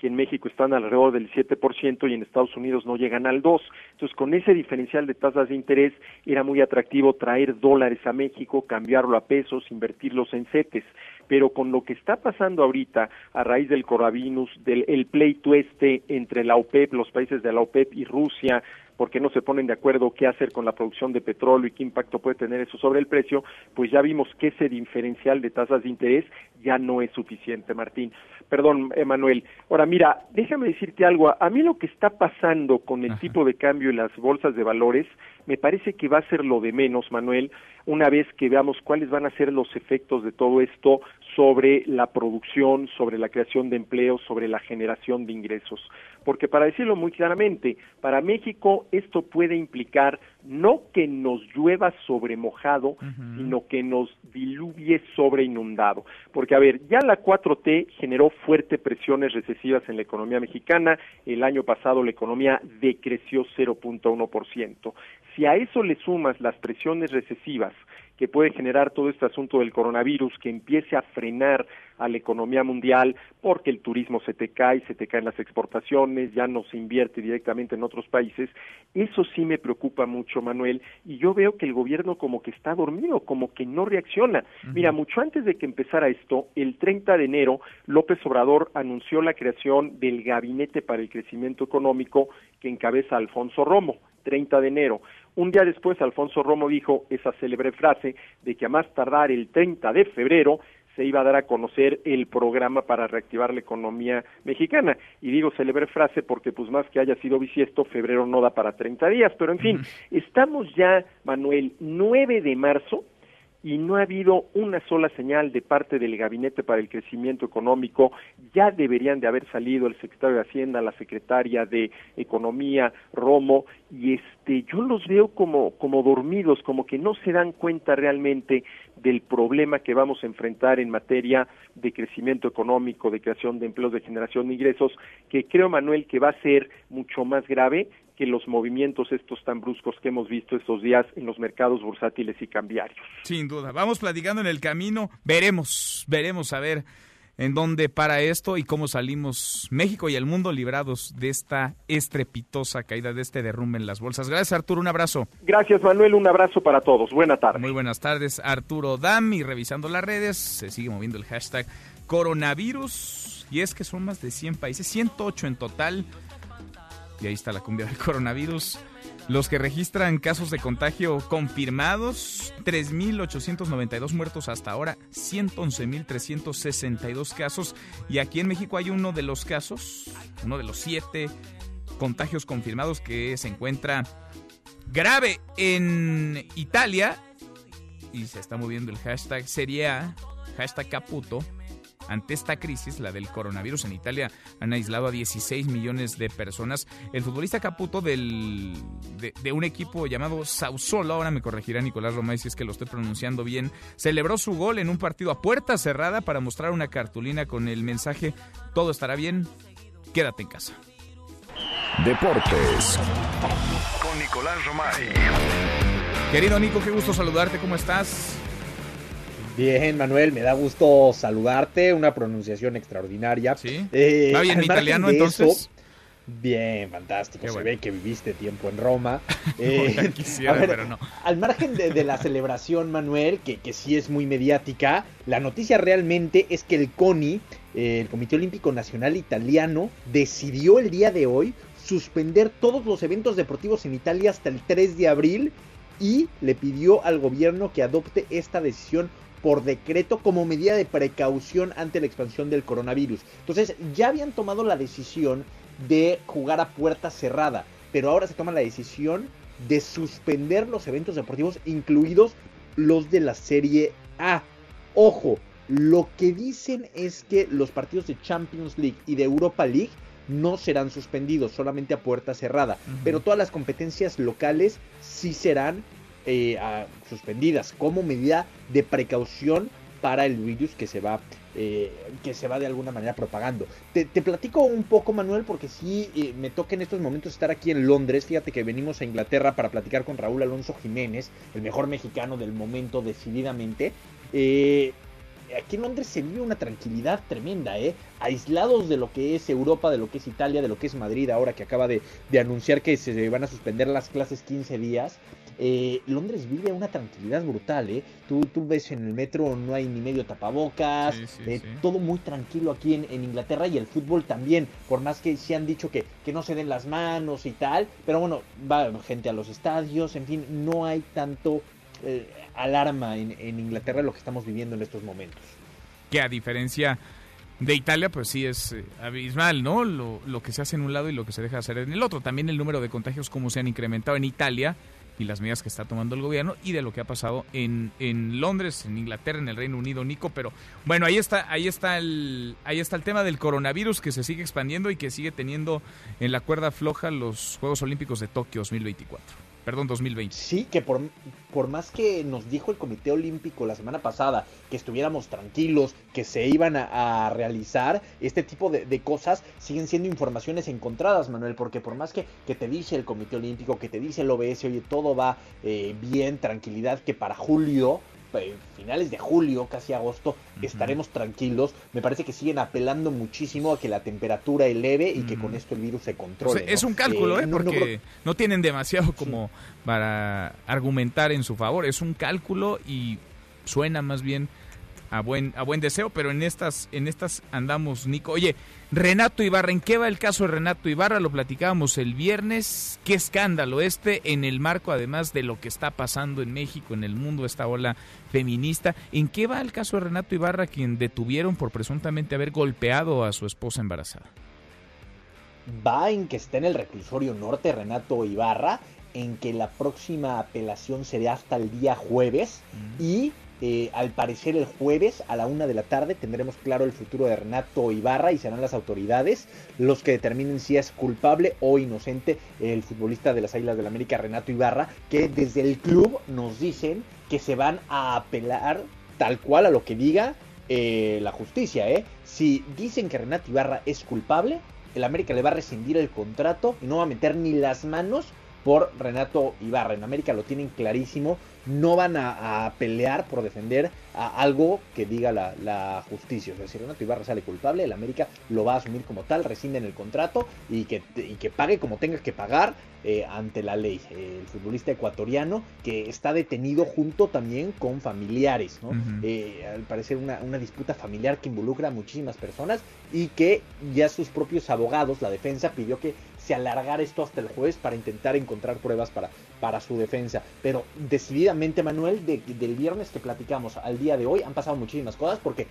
en México están alrededor del 7% y en Estados Unidos no llegan al 2%. Entonces, con ese diferencial de tasas de interés era muy atractivo traer dólares a México, cambiarlo a pesos, invertirlos en CETES. Pero con lo que está pasando ahorita a raíz del coronavirus, del el pleito este entre la OPEP, los países de la OPEP y Rusia, porque no se ponen de acuerdo qué hacer con la producción de petróleo y qué impacto puede tener eso sobre el precio, pues ya vimos que ese diferencial de tasas de interés ya no es suficiente, Martín. Perdón, Emanuel. Ahora, mira, déjame decirte algo. A mí lo que está pasando con el tipo de cambio y las bolsas de valores, me parece que va a ser lo de menos, Manuel, una vez que veamos cuáles van a ser los efectos de todo esto sobre la producción, sobre la creación de empleos, sobre la generación de ingresos. Porque para decirlo muy claramente, para México esto puede implicar no que nos llueva sobre mojado, sino que nos diluvie sobre inundado. Porque, a ver, ya la 4T generó fuertes presiones recesivas en la economía mexicana. El año pasado la economía decreció 0.1%. Si a eso le sumas las presiones recesivas que puede generar todo este asunto del coronavirus, que empiece a frenar a la economía mundial, porque el turismo se te cae, se te caen las exportaciones, ya no se invierte directamente en otros países, eso sí me preocupa mucho, Manuel, y yo veo que el gobierno como que está dormido, como que no reacciona. Mira, mucho antes de que empezara esto, el 30 de enero, López Obrador anunció la creación del Gabinete para el Crecimiento Económico que encabeza Alfonso Romo. 30 de enero. Un día después, Alfonso Romo dijo esa célebre frase de que a más tardar el 30 de febrero se iba a dar a conocer el programa para reactivar la economía mexicana. Y digo célebre frase porque pues más que haya sido bisiesto, febrero no da para 30 días. Pero en fin, estamos ya, Manuel, 9 de marzo y no ha habido una sola señal de parte del Gabinete para el Crecimiento Económico. Ya deberían de haber salido el secretario de Hacienda, la secretaria de Economía, Romo, y este, yo los veo como, como dormidos, como que no se dan cuenta realmente del problema que vamos a enfrentar en materia de crecimiento económico, de creación de empleos, de generación de ingresos, que creo, Manuel, que va a ser mucho más grave que los movimientos estos tan bruscos que hemos visto estos días en los mercados bursátiles y cambiarios. Sin duda, vamos platicando en el camino, veremos, veremos a ver en dónde para esto y cómo salimos México y el mundo librados de esta estrepitosa caída, de este derrumbe en las bolsas. Gracias Arturo, un abrazo. Gracias Manuel, un abrazo para todos. Buena tarde. Muy buenas tardes Arturo Dam y revisando las redes se sigue moviendo el hashtag coronavirus y es que son más de 100 países, 108 en total y ahí está la cumbia del coronavirus. los que registran casos de contagio confirmados, 3.892 muertos hasta ahora, 111.362 casos. Y aquí en México hay uno de los casos, uno de los siete contagios confirmados que se encuentra grave en Italia. Y se está moviendo el hashtag sería hashtag Caputo ante esta crisis, la del coronavirus en Italia, han aislado a 16 millones de personas. El futbolista Caputo del, de, un equipo llamado Sausolo, ahora me corregirá Nicolás Romay si es que lo estoy pronunciando bien, celebró su gol en un partido a puerta cerrada para mostrar una cartulina con el mensaje todo estará bien, quédate en casa. Deportes con Nicolás Romay. Querido Nico, qué gusto saludarte, ¿cómo estás? Bien, Manuel, me da gusto saludarte. Una pronunciación extraordinaria. Sí. Eh, bien italiano entonces? bien, fantástico. Se ve que viviste tiempo en Roma. Eh, quisiera, pero no. Al margen de, la celebración, Manuel, que, que, sí es muy mediática, la noticia realmente es que el CONI, eh, el Comité Olímpico Nacional Italiano, decidió el día de hoy suspender todos los eventos deportivos en Italia hasta el 3 de abril y le pidió al gobierno que adopte esta decisión por decreto como medida de precaución ante la expansión del coronavirus. Entonces ya habían tomado la decisión de jugar a puerta cerrada, pero ahora se toma la decisión de suspender los eventos deportivos, incluidos los de la Serie A. Ojo, lo que dicen es que los partidos de Champions League y de Europa League no serán suspendidos, solamente a puerta cerrada, pero todas las competencias locales sí serán eh, suspendidas como medida de precaución para el virus que se va eh, que se va de alguna manera propagando. Te, platico un poco, Manuel, porque sí eh, me toca en estos momentos estar aquí en Londres. Fíjate que venimos a Inglaterra para platicar con Raúl Alonso Jiménez, el mejor mexicano del momento, decididamente. aquí en Londres se vive una tranquilidad tremenda, ¿eh? Aislados de lo que es Europa, de lo que es Italia, de lo que es Madrid, ahora que acaba de, de anunciar que se van a suspender las clases 15 días. Eh, Londres vive una tranquilidad brutal, ¿eh? Tú, tú ves en el metro no hay ni medio tapabocas, eh, todo muy tranquilo aquí en, Inglaterra y el fútbol también, por más que se han dicho que, que no se den las manos y tal, pero bueno, va gente a los estadios, en fin, no hay tanto eh, alarma en, en Inglaterra lo que estamos viviendo en estos momentos. Que a diferencia de Italia, pues sí es abismal, ¿no? Lo, lo, que se hace en un lado y lo que se deja hacer en el otro. También el número de contagios, como se han incrementado en Italia, y las medidas que está tomando el gobierno y de lo que ha pasado en, en Londres, en Inglaterra, en el Reino Unido, Nico. Pero bueno, ahí está, ahí está el, ahí está el tema del coronavirus que se sigue expandiendo y que sigue teniendo en la cuerda floja los Juegos Olímpicos de Tokio 2024 perdón, 2020. Sí, que por, por más que nos dijo el Comité Olímpico la semana pasada que estuviéramos tranquilos, que se iban a, realizar este tipo de, cosas, siguen siendo informaciones encontradas, Manuel, porque por más que, que, te dice el Comité Olímpico, que te dice el OBS, oye, todo va eh, bien, tranquilidad, que para julio finales de julio, casi agosto, estaremos tranquilos. Me parece que siguen apelando muchísimo a que la temperatura eleve y que con esto el virus se controle. Es un cálculo, ¿eh? ¿eh? porque no, tienen demasiado como para argumentar en su favor. Es un cálculo y suena más bien a buen, a buen deseo, pero en estas, en estas andamos, Nico. Oye, Renato Ibarra, ¿en qué va el caso de Renato Ibarra? Lo platicábamos el viernes. Qué escándalo este en el marco, además de lo que está pasando en México, en el mundo, esta ola feminista. ¿En qué va el caso de Renato Ibarra, quien detuvieron por presuntamente haber golpeado a su esposa embarazada? Va en que está en el reclusorio norte Renato Ibarra, en que la próxima apelación será hasta el día jueves y eh, al parecer el jueves a la una de la tarde tendremos claro el futuro de Renato Ibarra y serán las autoridades los que determinen si es culpable o inocente el futbolista de las Águilas del la América, Renato Ibarra, que desde el club nos dicen que se van a apelar tal cual a lo que diga eh, la justicia. ¿eh? Si dicen que Renato Ibarra es culpable, el América le va a rescindir el contrato y no va a meter ni las manos por Renato Ibarra. En América lo tienen clarísimo no van a, pelear por defender a algo que diga la, justicia. O sea, si Renato Ibarra sale culpable, el América lo va a asumir como tal, rescinde en el contrato y que, y que pague como tenga que pagar eh, ante la ley. el futbolista ecuatoriano que está detenido junto también con familiares, ¿no? Eh, al parecer una, una disputa familiar que involucra a muchísimas personas y que ya sus propios abogados, la defensa, pidió que se alargar esto hasta el jueves para intentar encontrar pruebas para, para su defensa. Pero decididamente, Manuel, del viernes que platicamos al día de hoy han pasado muchísimas cosas porque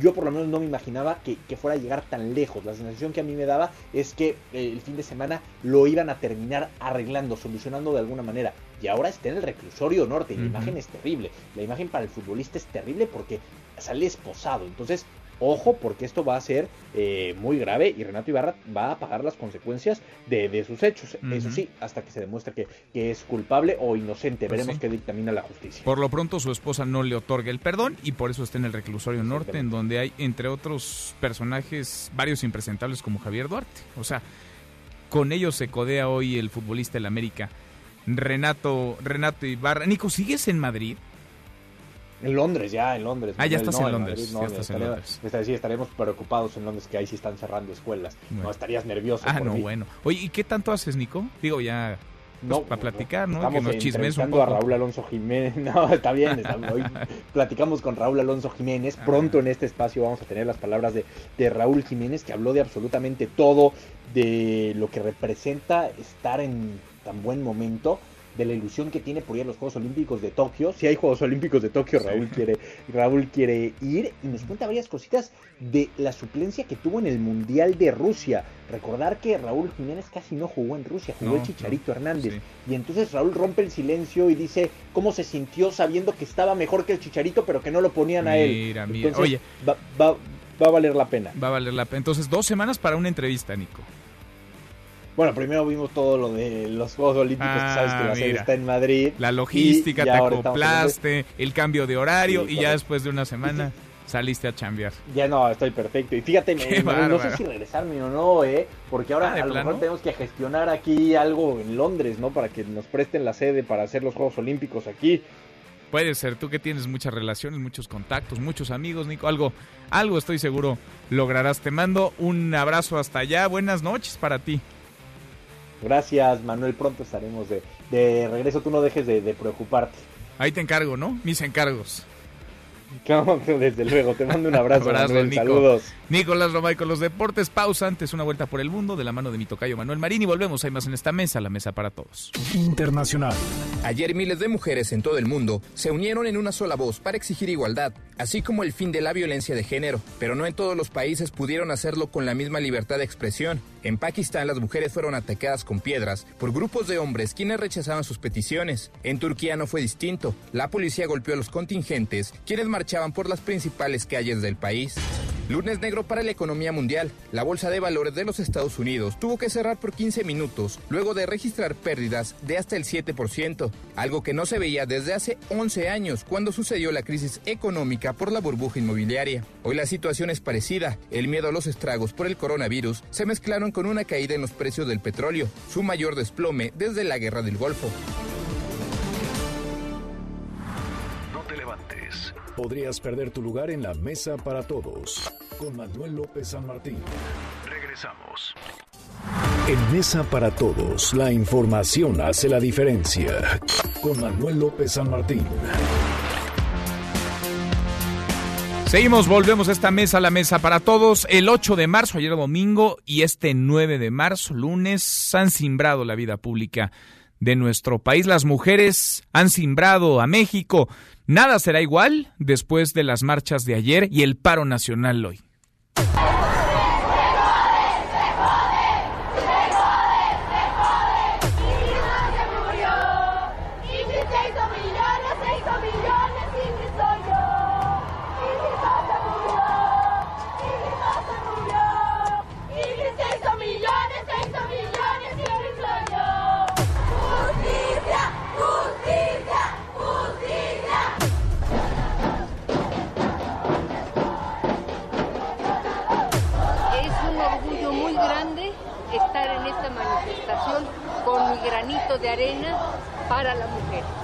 yo por lo menos no me imaginaba que, fuera a llegar tan lejos. La sensación que a mí me daba es que eh, el fin de semana lo iban a terminar arreglando, solucionando de alguna manera. Y ahora está en el reclusorio norte y la imagen es terrible. La imagen para el futbolista es terrible porque sale esposado. Entonces Ojo, porque esto va a ser eh, muy grave y Renato Ibarra va a pagar las consecuencias de, sus hechos. Eso sí, hasta que se demuestre que, es culpable o inocente. Pues Veremos qué dictamina la justicia. Por lo pronto, su esposa no le otorga el perdón y por eso está en el reclusorio norte, en donde hay, entre otros personajes, varios impresentables como Javier Duarte. O sea, con ellos se codea hoy el futbolista del América. Renato, Renato Ibarra. Nico, ¿sigues en Madrid? En Londres, ya, en Londres. Ah, ya estás en Londres. no, estás en Londres. sí, estaremos preocupados en Londres que ahí sí están cerrando escuelas. No, estarías nervioso. Ah, no, bueno. Oye, ¿y qué tanto haces, Nico? Digo, ya pues, no, para platicar, ¿no? Estamos que nos chismes un poco. a Raúl Alonso Jiménez. No, está bien. hoy platicamos con Raúl Alonso Jiménez. Ah. Pronto en este espacio vamos a tener las palabras de, de Raúl Jiménez, que habló de absolutamente todo, de lo que representa estar en tan buen momento de la ilusión que tiene por ir a los Juegos Olímpicos de Tokio. Si hay Juegos Olímpicos de Tokio, Raúl, quiere, Raúl quiere ir y nos cuenta varias cositas de la suplencia que tuvo en el Mundial de Rusia. Recordar que Raúl Jiménez casi no jugó en Rusia, jugó el Chicharito Hernández. Y entonces Raúl rompe el silencio y dice cómo se sintió sabiendo que estaba mejor que el Chicharito, pero que no lo ponían a él. Mira, mira. Oye, va, va, va a valer la pena. Va a valer la pena. Entonces, dos semanas para una entrevista, Nico. Bueno, primero vimos todo lo de los Juegos Olímpicos, que sabes que la ah, sede está en Madrid. La logística, te acoplaste, el cambio de horario y ya después de una semana saliste a chambear. Ya no, estoy perfecto. Y fíjate, no, sé si regresarme o no, ¿eh? Porque ahora ah, a lo mejor tenemos que gestionar aquí algo en Londres, ¿no? Para que nos presten la sede para hacer los Juegos Olímpicos aquí. Puede ser, tú que tienes muchas relaciones, muchos contactos, muchos amigos, Nico, algo, algo estoy seguro lograrás. Te mando un abrazo hasta allá, buenas noches para ti. Gracias, Manuel. Pronto estaremos de, regreso. Tú no dejes de, de preocuparte. Ahí te encargo, ¿no? Mis encargos. desde luego, te mando un abrazo, saludos. Nicolás Romay con los deportes, pausa antes una vuelta por el mundo de la mano de mi tocayo Manuel Marín y volvemos, hay más en esta mesa, la mesa para todos. Internacional. Ayer miles de mujeres en todo el mundo se unieron en una sola voz para exigir igualdad, así como el fin de la violencia de género, pero no en todos los países pudieron hacerlo con la misma libertad de expresión. En Pakistán las mujeres fueron atacadas con piedras por grupos de hombres quienes rechazaban sus peticiones. En Turquía no fue distinto. La policía golpeó a los contingentes quienes marchaban por las principales calles del país. Lunes negro para la economía mundial. La bolsa de valores de los Estados Unidos tuvo que cerrar por 15 minutos luego de registrar pérdidas de hasta el 7%, algo que no se veía desde hace 11 años cuando sucedió la crisis económica por la burbuja inmobiliaria. Hoy la situación es parecida. El miedo a los estragos por el coronavirus se mezclaron con una caída en los precios del petróleo, su mayor desplome desde la guerra del Golfo. Podrías perder tu lugar en la mesa para todos. Con Manuel López San Martín. Regresamos. En Mesa para Todos, la información hace la diferencia. Con Manuel López San Martín. Seguimos, volvemos a esta mesa, la mesa para todos. El 8 de marzo, ayer domingo, y este 9 de marzo, lunes, han simbrado la vida pública de nuestro país. Las mujeres han simbrado a México. Nada será igual después de las marchas de ayer y el paro nacional hoy. Para la mujer.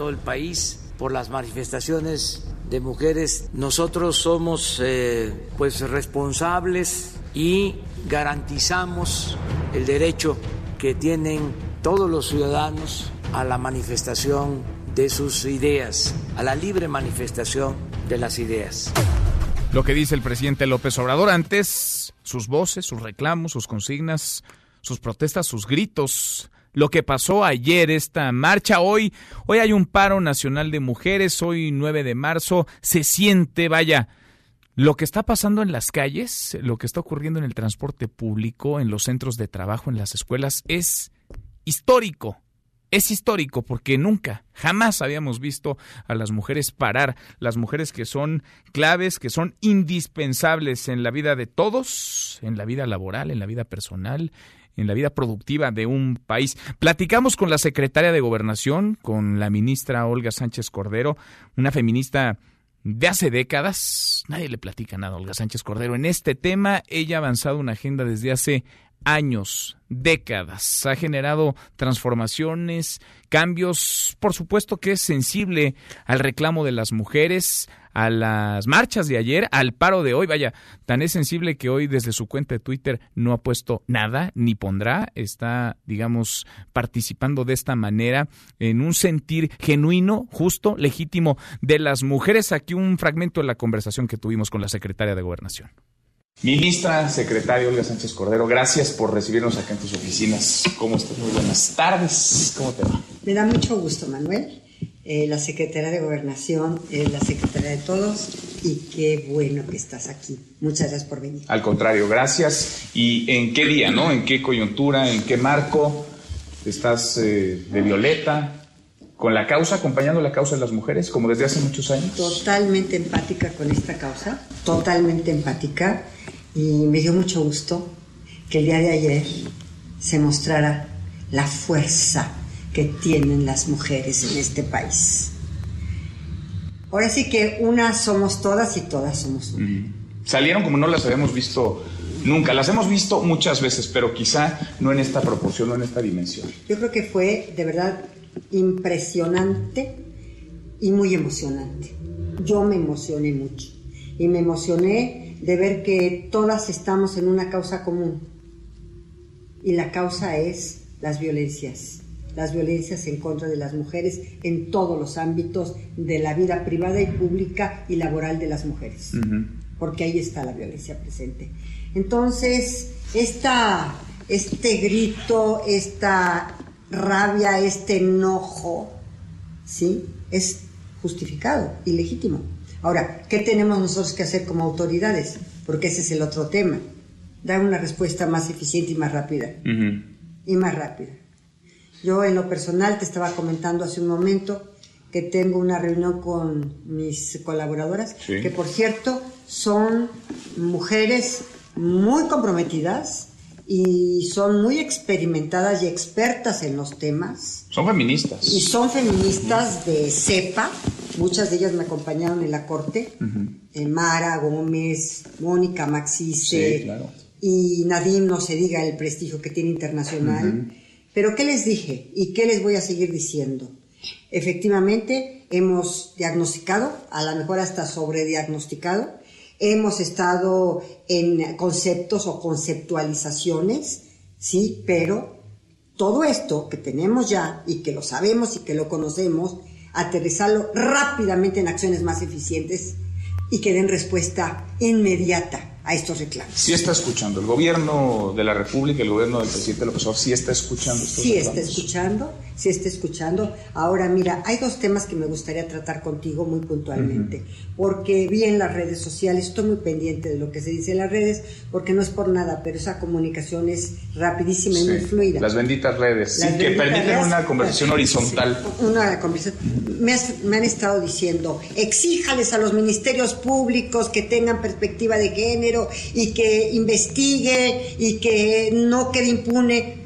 Todo el país por las manifestaciones de mujeres. Nosotros somos eh, pues responsables y garantizamos el derecho que tienen todos los ciudadanos a la manifestación de sus ideas, a la libre manifestación de las ideas. Lo que dice el presidente López Obrador antes, sus voces, sus reclamos, sus consignas, sus protestas, sus gritos lo que pasó ayer, esta marcha. Hoy, hoy hay un paro nacional de mujeres, hoy 9 de marzo, se siente, vaya, lo que está pasando en las calles, lo que está ocurriendo en el transporte público, en los centros de trabajo, en las escuelas, es histórico. Es histórico porque nunca, jamás habíamos visto a las mujeres parar, las mujeres que son claves, que son indispensables en la vida de todos, en la vida laboral, en la vida personal, en la vida productiva de un país. Platicamos con la secretaria de Gobernación, con la ministra Olga Sánchez Cordero, una feminista de hace décadas. Nadie le platica nada a Olga Sánchez Cordero en este tema. Ella ha avanzado una agenda desde hace años, décadas. Ha generado transformaciones, cambios. Por supuesto que es sensible al reclamo de las mujeres, a las marchas de ayer, al paro de hoy. Vaya, tan es sensible que hoy desde su cuenta de Twitter no ha puesto nada ni pondrá. Está, digamos, participando de esta manera en un sentir genuino, justo, legítimo de las mujeres. Aquí un fragmento de la conversación que tuvimos con la secretaria de Gobernación. Ministra, secretaria Olga Sánchez Cordero, gracias por recibirnos acá en tus oficinas. ¿Cómo estás? Muy buenas tardes. ¿Cómo te va? Me da mucho gusto, Manuel. Eh, la secretaria de Gobernación, eh, la secretaria de todos, y qué bueno que estás aquí. Muchas gracias por venir. Al contrario, gracias. ¿Y en qué día, no? ¿En qué coyuntura, en qué marco estás eh, de Violeta? ¿Con la causa, acompañando la causa de las mujeres, como desde hace muchos años? Totalmente empática con esta causa, totalmente empática, y me dio mucho gusto que el día de ayer se mostrara la fuerza que tienen las mujeres en este país. Ahora sí que unas somos todas y todas somos una. Salieron como no las habíamos visto nunca. Las hemos visto muchas veces, pero quizá no en esta proporción, no en esta dimensión. Yo creo que fue de verdad impresionante y muy emocionante. Yo me emocioné mucho y me emocioné de ver que todas estamos en una causa común. Y la causa es las violencias las violencias en contra de las mujeres en todos los ámbitos de la vida privada y pública y laboral de las mujeres, porque ahí está la violencia presente. Entonces, esta, este grito, esta rabia, este enojo, ¿sí? Es justificado y legítimo. Ahora, ¿qué tenemos nosotros que hacer como autoridades? Porque ese es el otro tema. Dar una respuesta más eficiente y más rápida. Y más rápida. Yo en lo personal te estaba comentando hace un momento que tengo una reunión con mis colaboradoras, que por cierto son mujeres muy comprometidas y son muy experimentadas y expertas en los temas. Son feministas. Y son feministas de cepa. Muchas de ellas me acompañaron en la corte. Eh, Mara Gómez, Mónica Maxice. Y Nadine, no se diga el prestigio que tiene internacional. Pero ¿qué les dije? ¿Y qué les voy a seguir diciendo? Efectivamente, hemos diagnosticado, a lo mejor hasta sobrediagnosticado, hemos estado en conceptos o conceptualizaciones, sí, pero todo esto que tenemos ya y que lo sabemos y que lo conocemos, aterrizarlo rápidamente en acciones más eficientes y que den respuesta inmediata a estos reclamos. Sí está escuchando. El gobierno de la República, el gobierno del presidente López Obrador, sí está escuchando estos Sí está escuchando, sí está escuchando. Ahora, mira, hay dos temas que me gustaría tratar contigo muy puntualmente, porque vi en las redes sociales, estoy muy pendiente de lo que se dice en las redes, porque no es por nada, pero esa comunicación es rapidísima y muy fluida. Las benditas redes, sí, que permiten una conversación horizontal. una conversación. Me, me han estado diciendo, exíjales a los ministerios públicos que tengan perspectiva de género, y que investigue y que no quede impune.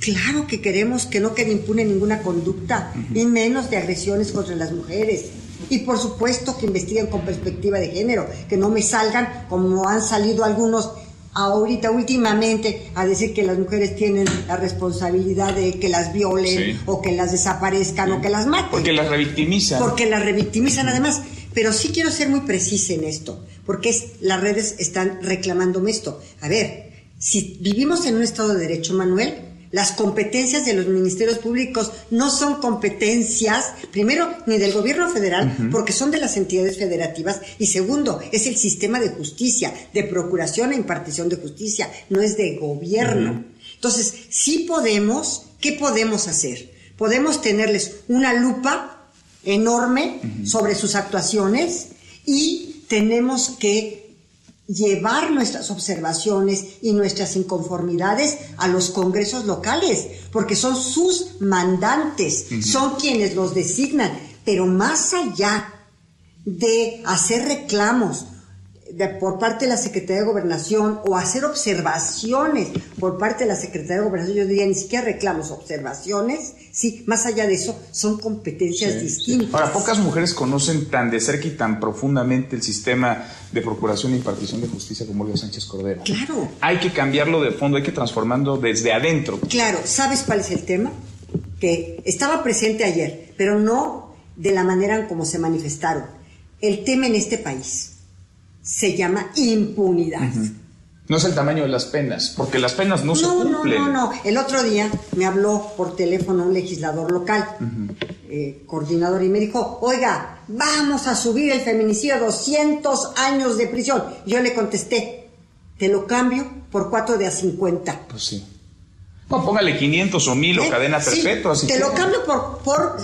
Claro que queremos que no quede impune ninguna conducta, y menos de agresiones contra las mujeres. Y por supuesto que investiguen con perspectiva de género, que no me salgan como han salido algunos ahorita últimamente a decir que las mujeres tienen la responsabilidad de que las violen o que las desaparezcan o que las maten. Porque las revictimizan. Porque las revictimizan además. Pero sí quiero ser muy precisa en esto, porque las redes están reclamándome esto. A ver, si vivimos en un Estado de Derecho, Manuel, las competencias de los ministerios públicos no son competencias, primero, ni del gobierno federal, porque son de las entidades federativas, y segundo, es el sistema de justicia, de procuración e impartición de justicia, no es de gobierno. Entonces, sí podemos, ¿qué podemos hacer? Podemos tenerles una lupa enorme sobre sus actuaciones y tenemos que llevar nuestras observaciones y nuestras inconformidades a los congresos locales, porque son sus mandantes, son quienes los designan, pero más allá de hacer reclamos por parte de la Secretaría de Gobernación o hacer observaciones por parte de la Secretaría de Gobernación, yo diría ni siquiera reclamos, observaciones, sí, más allá de eso, son competencias distintas. Ahora, pocas mujeres conocen tan de cerca y tan profundamente el sistema de procuración e impartición de justicia como Olga Sánchez Cordero. Claro. Hay que cambiarlo de fondo, hay que transformarlo desde adentro. Claro, ¿sabes cuál es el tema? Que estaba presente ayer, pero no de la manera en como se manifestaron. El tema en este país se llama impunidad. No es el tamaño de las penas, porque las penas no, se cumplen. No, no, no. El otro día me habló por teléfono un legislador local, eh, coordinador, y me dijo, oiga, vamos a subir el feminicidio a 200 años de prisión. Yo le contesté, te lo cambio por 4 de a 50. Pues sí. No, póngale 500 o 1000 o ¿Eh? cadena perpetua. te lo cambio por, por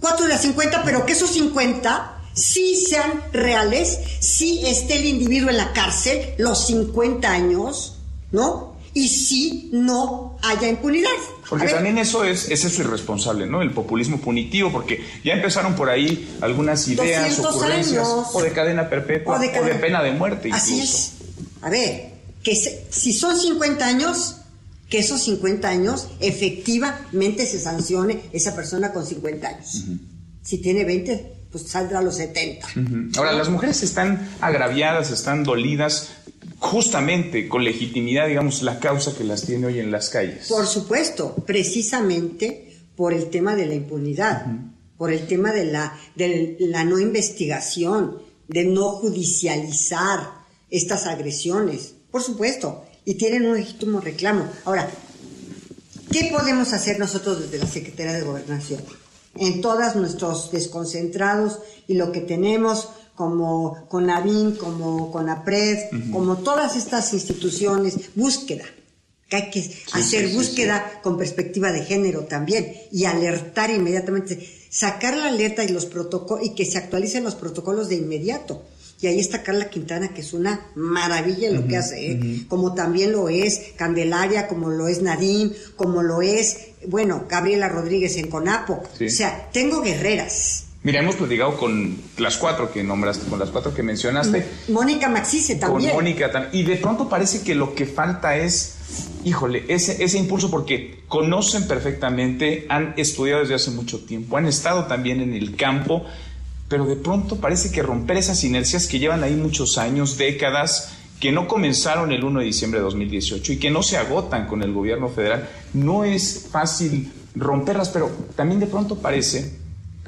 4 de a 50, pero que esos 50 sí sean reales, sí esté el individuo en la cárcel los 50 años, ¿no? Y sí no haya impunidad. Porque también eso es, es eso irresponsable, ¿no? El populismo punitivo, porque ya empezaron por ahí algunas ideas, ocurrencias, o de cadena perpetua, o de, pena de muerte incluso. Así es. A ver, que si son 50 años, que esos 50 años efectivamente se sancione esa persona con 50 años. Si tiene 20, pues saldrá a los 70. Ahora, las mujeres están agraviadas, están dolidas, justamente con legitimidad, digamos, la causa que las tiene hoy en las calles. Por supuesto, precisamente por el tema de la impunidad, por el tema de la, de la no investigación, de no judicializar estas agresiones, por supuesto, y tienen un legítimo reclamo. Ahora, ¿qué podemos hacer nosotros desde la Secretaría de Gobernación? En todos nuestros desconcentrados y lo que tenemos como CONAVIN, como CONAPRED, como todas estas instituciones, búsqueda, que hay que hacer búsqueda con perspectiva de género también y alertar inmediatamente. sacar la alerta y los protocolos y que se actualicen los protocolos de inmediato. Y ahí está Carla Quintana, que es una maravilla en lo que hace, ¿eh? como también lo es Candelaria, como lo es Nadine, como lo es, bueno, Gabriela Rodríguez en Conapo. O sea, tengo guerreras. Mira, hemos platicado con las cuatro que nombraste, con las cuatro que mencionaste. Mónica Maxice también. Con Mónica también. Y de pronto parece que lo que falta es, híjole, ese, ese impulso porque conocen perfectamente, han estudiado desde hace mucho tiempo, han estado también en el campo pero de pronto parece que romper esas inercias que llevan ahí muchos años, décadas, que no comenzaron el 1 de diciembre de 2018 y que no se agotan con el gobierno federal, no es fácil romperlas, pero también de pronto parece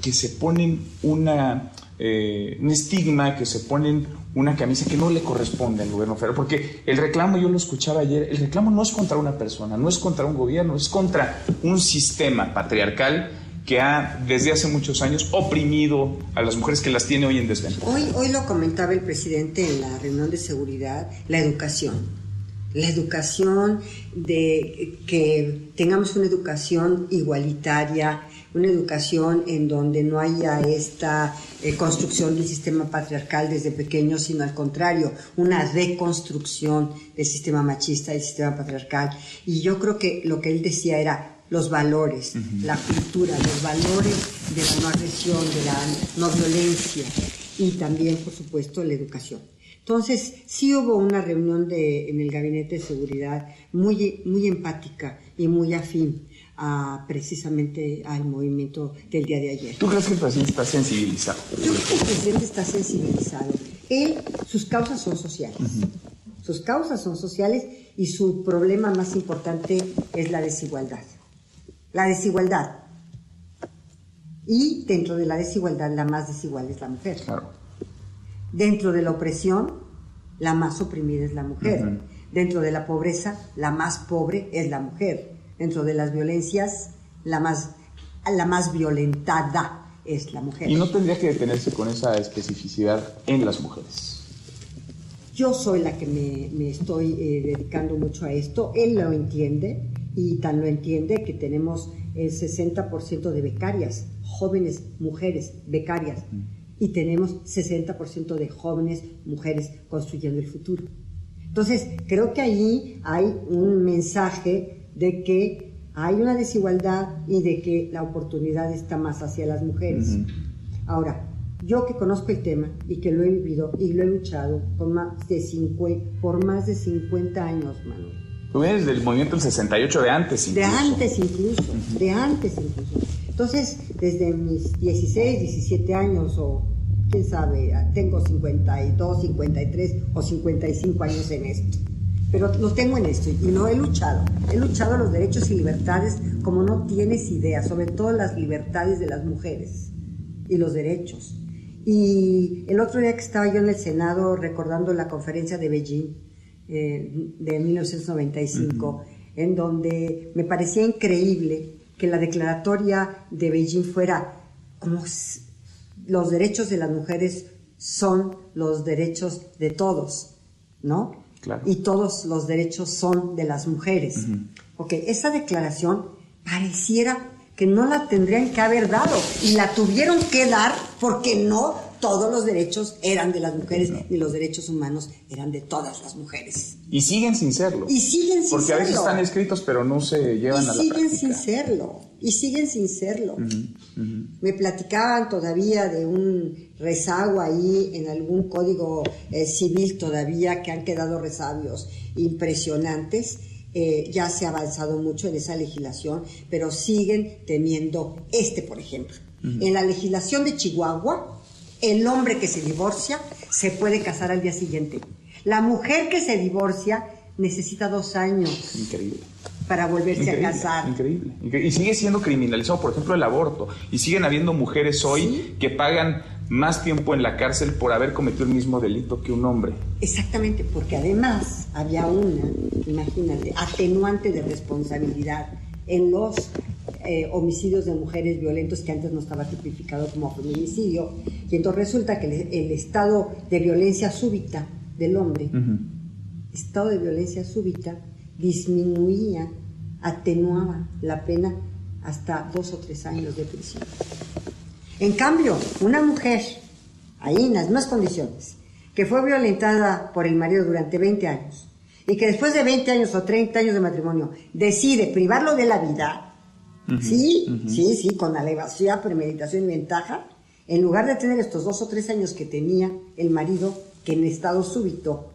que se ponen una, eh, un estigma, que se ponen una camisa que no le corresponde al gobierno federal, porque el reclamo, yo lo escuchaba ayer, el reclamo no es contra una persona, no es contra un gobierno, es contra un sistema patriarcal que ha desde hace muchos años oprimido a las mujeres que las tiene hoy en desventaja. Hoy, hoy lo comentaba el presidente en la reunión de seguridad, la educación. La educación de que tengamos una educación igualitaria, una educación en donde no haya esta eh, construcción del sistema patriarcal desde pequeño, sino al contrario, una deconstrucción del sistema machista, del sistema patriarcal. Y yo creo que lo que él decía era, los valores, la cultura, los valores de la no agresión, de la no violencia y también, por supuesto, la educación. Entonces, sí hubo una reunión de, en el Gabinete de Seguridad muy, muy empática y muy afín a, precisamente al movimiento del día de ayer. ¿Tú crees que el presidente está sensibilizado? Yo creo que el presidente está sensibilizado. Él, sus causas son sociales. Sus causas son sociales y su problema más importante es la desigualdad la desigualdad. Y dentro de la desigualdad, la más desigual es la mujer. Dentro de la opresión, la más oprimida es la mujer. Dentro de la pobreza, la más pobre es la mujer. Dentro de las violencias, la más, la más violentada es la mujer. Y no tendría que detenerse con esa especificidad en las mujeres. Yo soy la que me, estoy eh, dedicando mucho a esto. Él lo entiende y tan lo entiende que tenemos el 60% de becarias, jóvenes mujeres becarias, y tenemos 60% de jóvenes mujeres construyendo el futuro. Entonces, creo que ahí hay un mensaje de que hay una desigualdad y de que la oportunidad está más hacia las mujeres. Ahora, yo que conozco el tema y que lo he vivido y lo he luchado por más de 50, por más de 50 años, Manuel, Tú vienes del movimiento del 68 de antes incluso. De antes incluso, de antes incluso. Entonces, desde mis 16, 17 años o quién sabe, tengo 52, 53 o 55 años en esto. Pero lo tengo en esto y no he luchado. He luchado los derechos y libertades como no tienes idea, sobre todo las libertades de las mujeres y los derechos. Y el otro día que estaba yo en el Senado recordando la conferencia de Beijing, eh, de 1995, en donde me parecía increíble que la declaratoria de Beijing fuera como los derechos de las mujeres son los derechos de todos, ¿no? Y todos los derechos son de las mujeres. Ok, esa declaración pareciera que no la tendrían que haber dado y la tuvieron que dar porque no todos los derechos eran de las mujeres y los derechos humanos eran de todas las mujeres. Y siguen sin serlo. Y siguen sin Porque serlo. Porque a veces están escritos pero no se llevan a la práctica. Y siguen sin serlo. Y siguen sin serlo. Me platicaban todavía de un rezago ahí en algún código eh, civil todavía que han quedado resabios impresionantes. Eh, ya se ha avanzado mucho en esa legislación, pero siguen teniendo este, por ejemplo. En la legislación de Chihuahua, el hombre que se divorcia se puede casar al día siguiente. La mujer que se divorcia necesita dos años. Increíble. Para volverse a casar. Increíble, Y sigue siendo criminalizado, por ejemplo, el aborto. Y siguen habiendo mujeres hoy que pagan más tiempo en la cárcel por haber cometido el mismo delito que un hombre. Exactamente, porque además había una, imagínate, atenuante de responsabilidad en los eh, homicidios de mujeres violentos que antes no estaba tipificado como feminicidio. Y entonces resulta que el, estado de violencia súbita del hombre, estado de violencia súbita, disminuía, atenuaba la pena hasta dos o tres años de prisión. En cambio, una mujer, ahí en las mismas condiciones, que fue violentada por el marido durante 20 años y que después de 20 años o 30 años de matrimonio decide privarlo de la vida, sí, sí, sí, con alevosía, premeditación y ventaja, en lugar de tener estos dos o tres años que tenía el marido que en estado súbito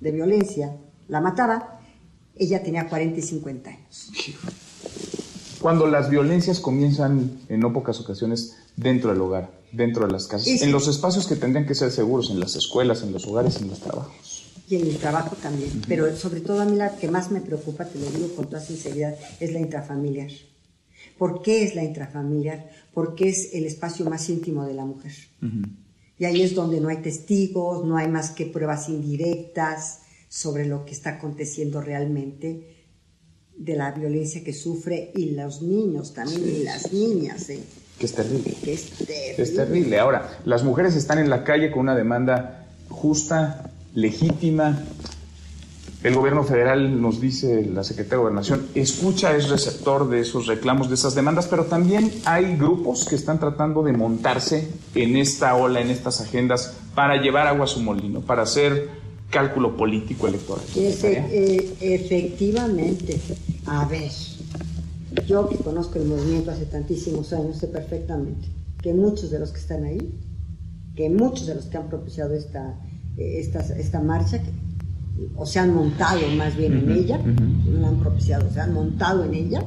de violencia la mataba, ella tenía 40 y 50 años. Cuando las violencias comienzan en no pocas ocasiones dentro del hogar, dentro de las casas, en los espacios que tendrían que ser seguros, en las escuelas, en los hogares, en los trabajos. Y en el trabajo también. Pero sobre todo a mí la que más me preocupa, te lo digo con toda sinceridad, es la intrafamiliar. ¿Por qué es la intrafamiliar? Porque es el espacio más íntimo de la mujer. Y ahí es donde no hay testigos, no hay más que pruebas indirectas sobre lo que está aconteciendo realmente de la violencia que sufre y los niños también y las niñas. ¿eh? Que es terrible. Que es terrible. Es terrible. Ahora, las mujeres están en la calle con una demanda justa, legítima. El gobierno federal nos dice, la Secretaría de Gobernación, escucha, es receptor de esos reclamos, de esas demandas, pero también hay grupos que están tratando de montarse en esta ola, en estas agendas, para llevar agua a su molino, para hacer cálculo político electoral. Eh, efectivamente. A ver, yo que conozco el movimiento hace tantísimos años, sé perfectamente que muchos de los que están ahí, que muchos de los que han propiciado esta, eh, esta, esta marcha, o se han montado más bien en ella, no la han propiciado, se han montado en ella,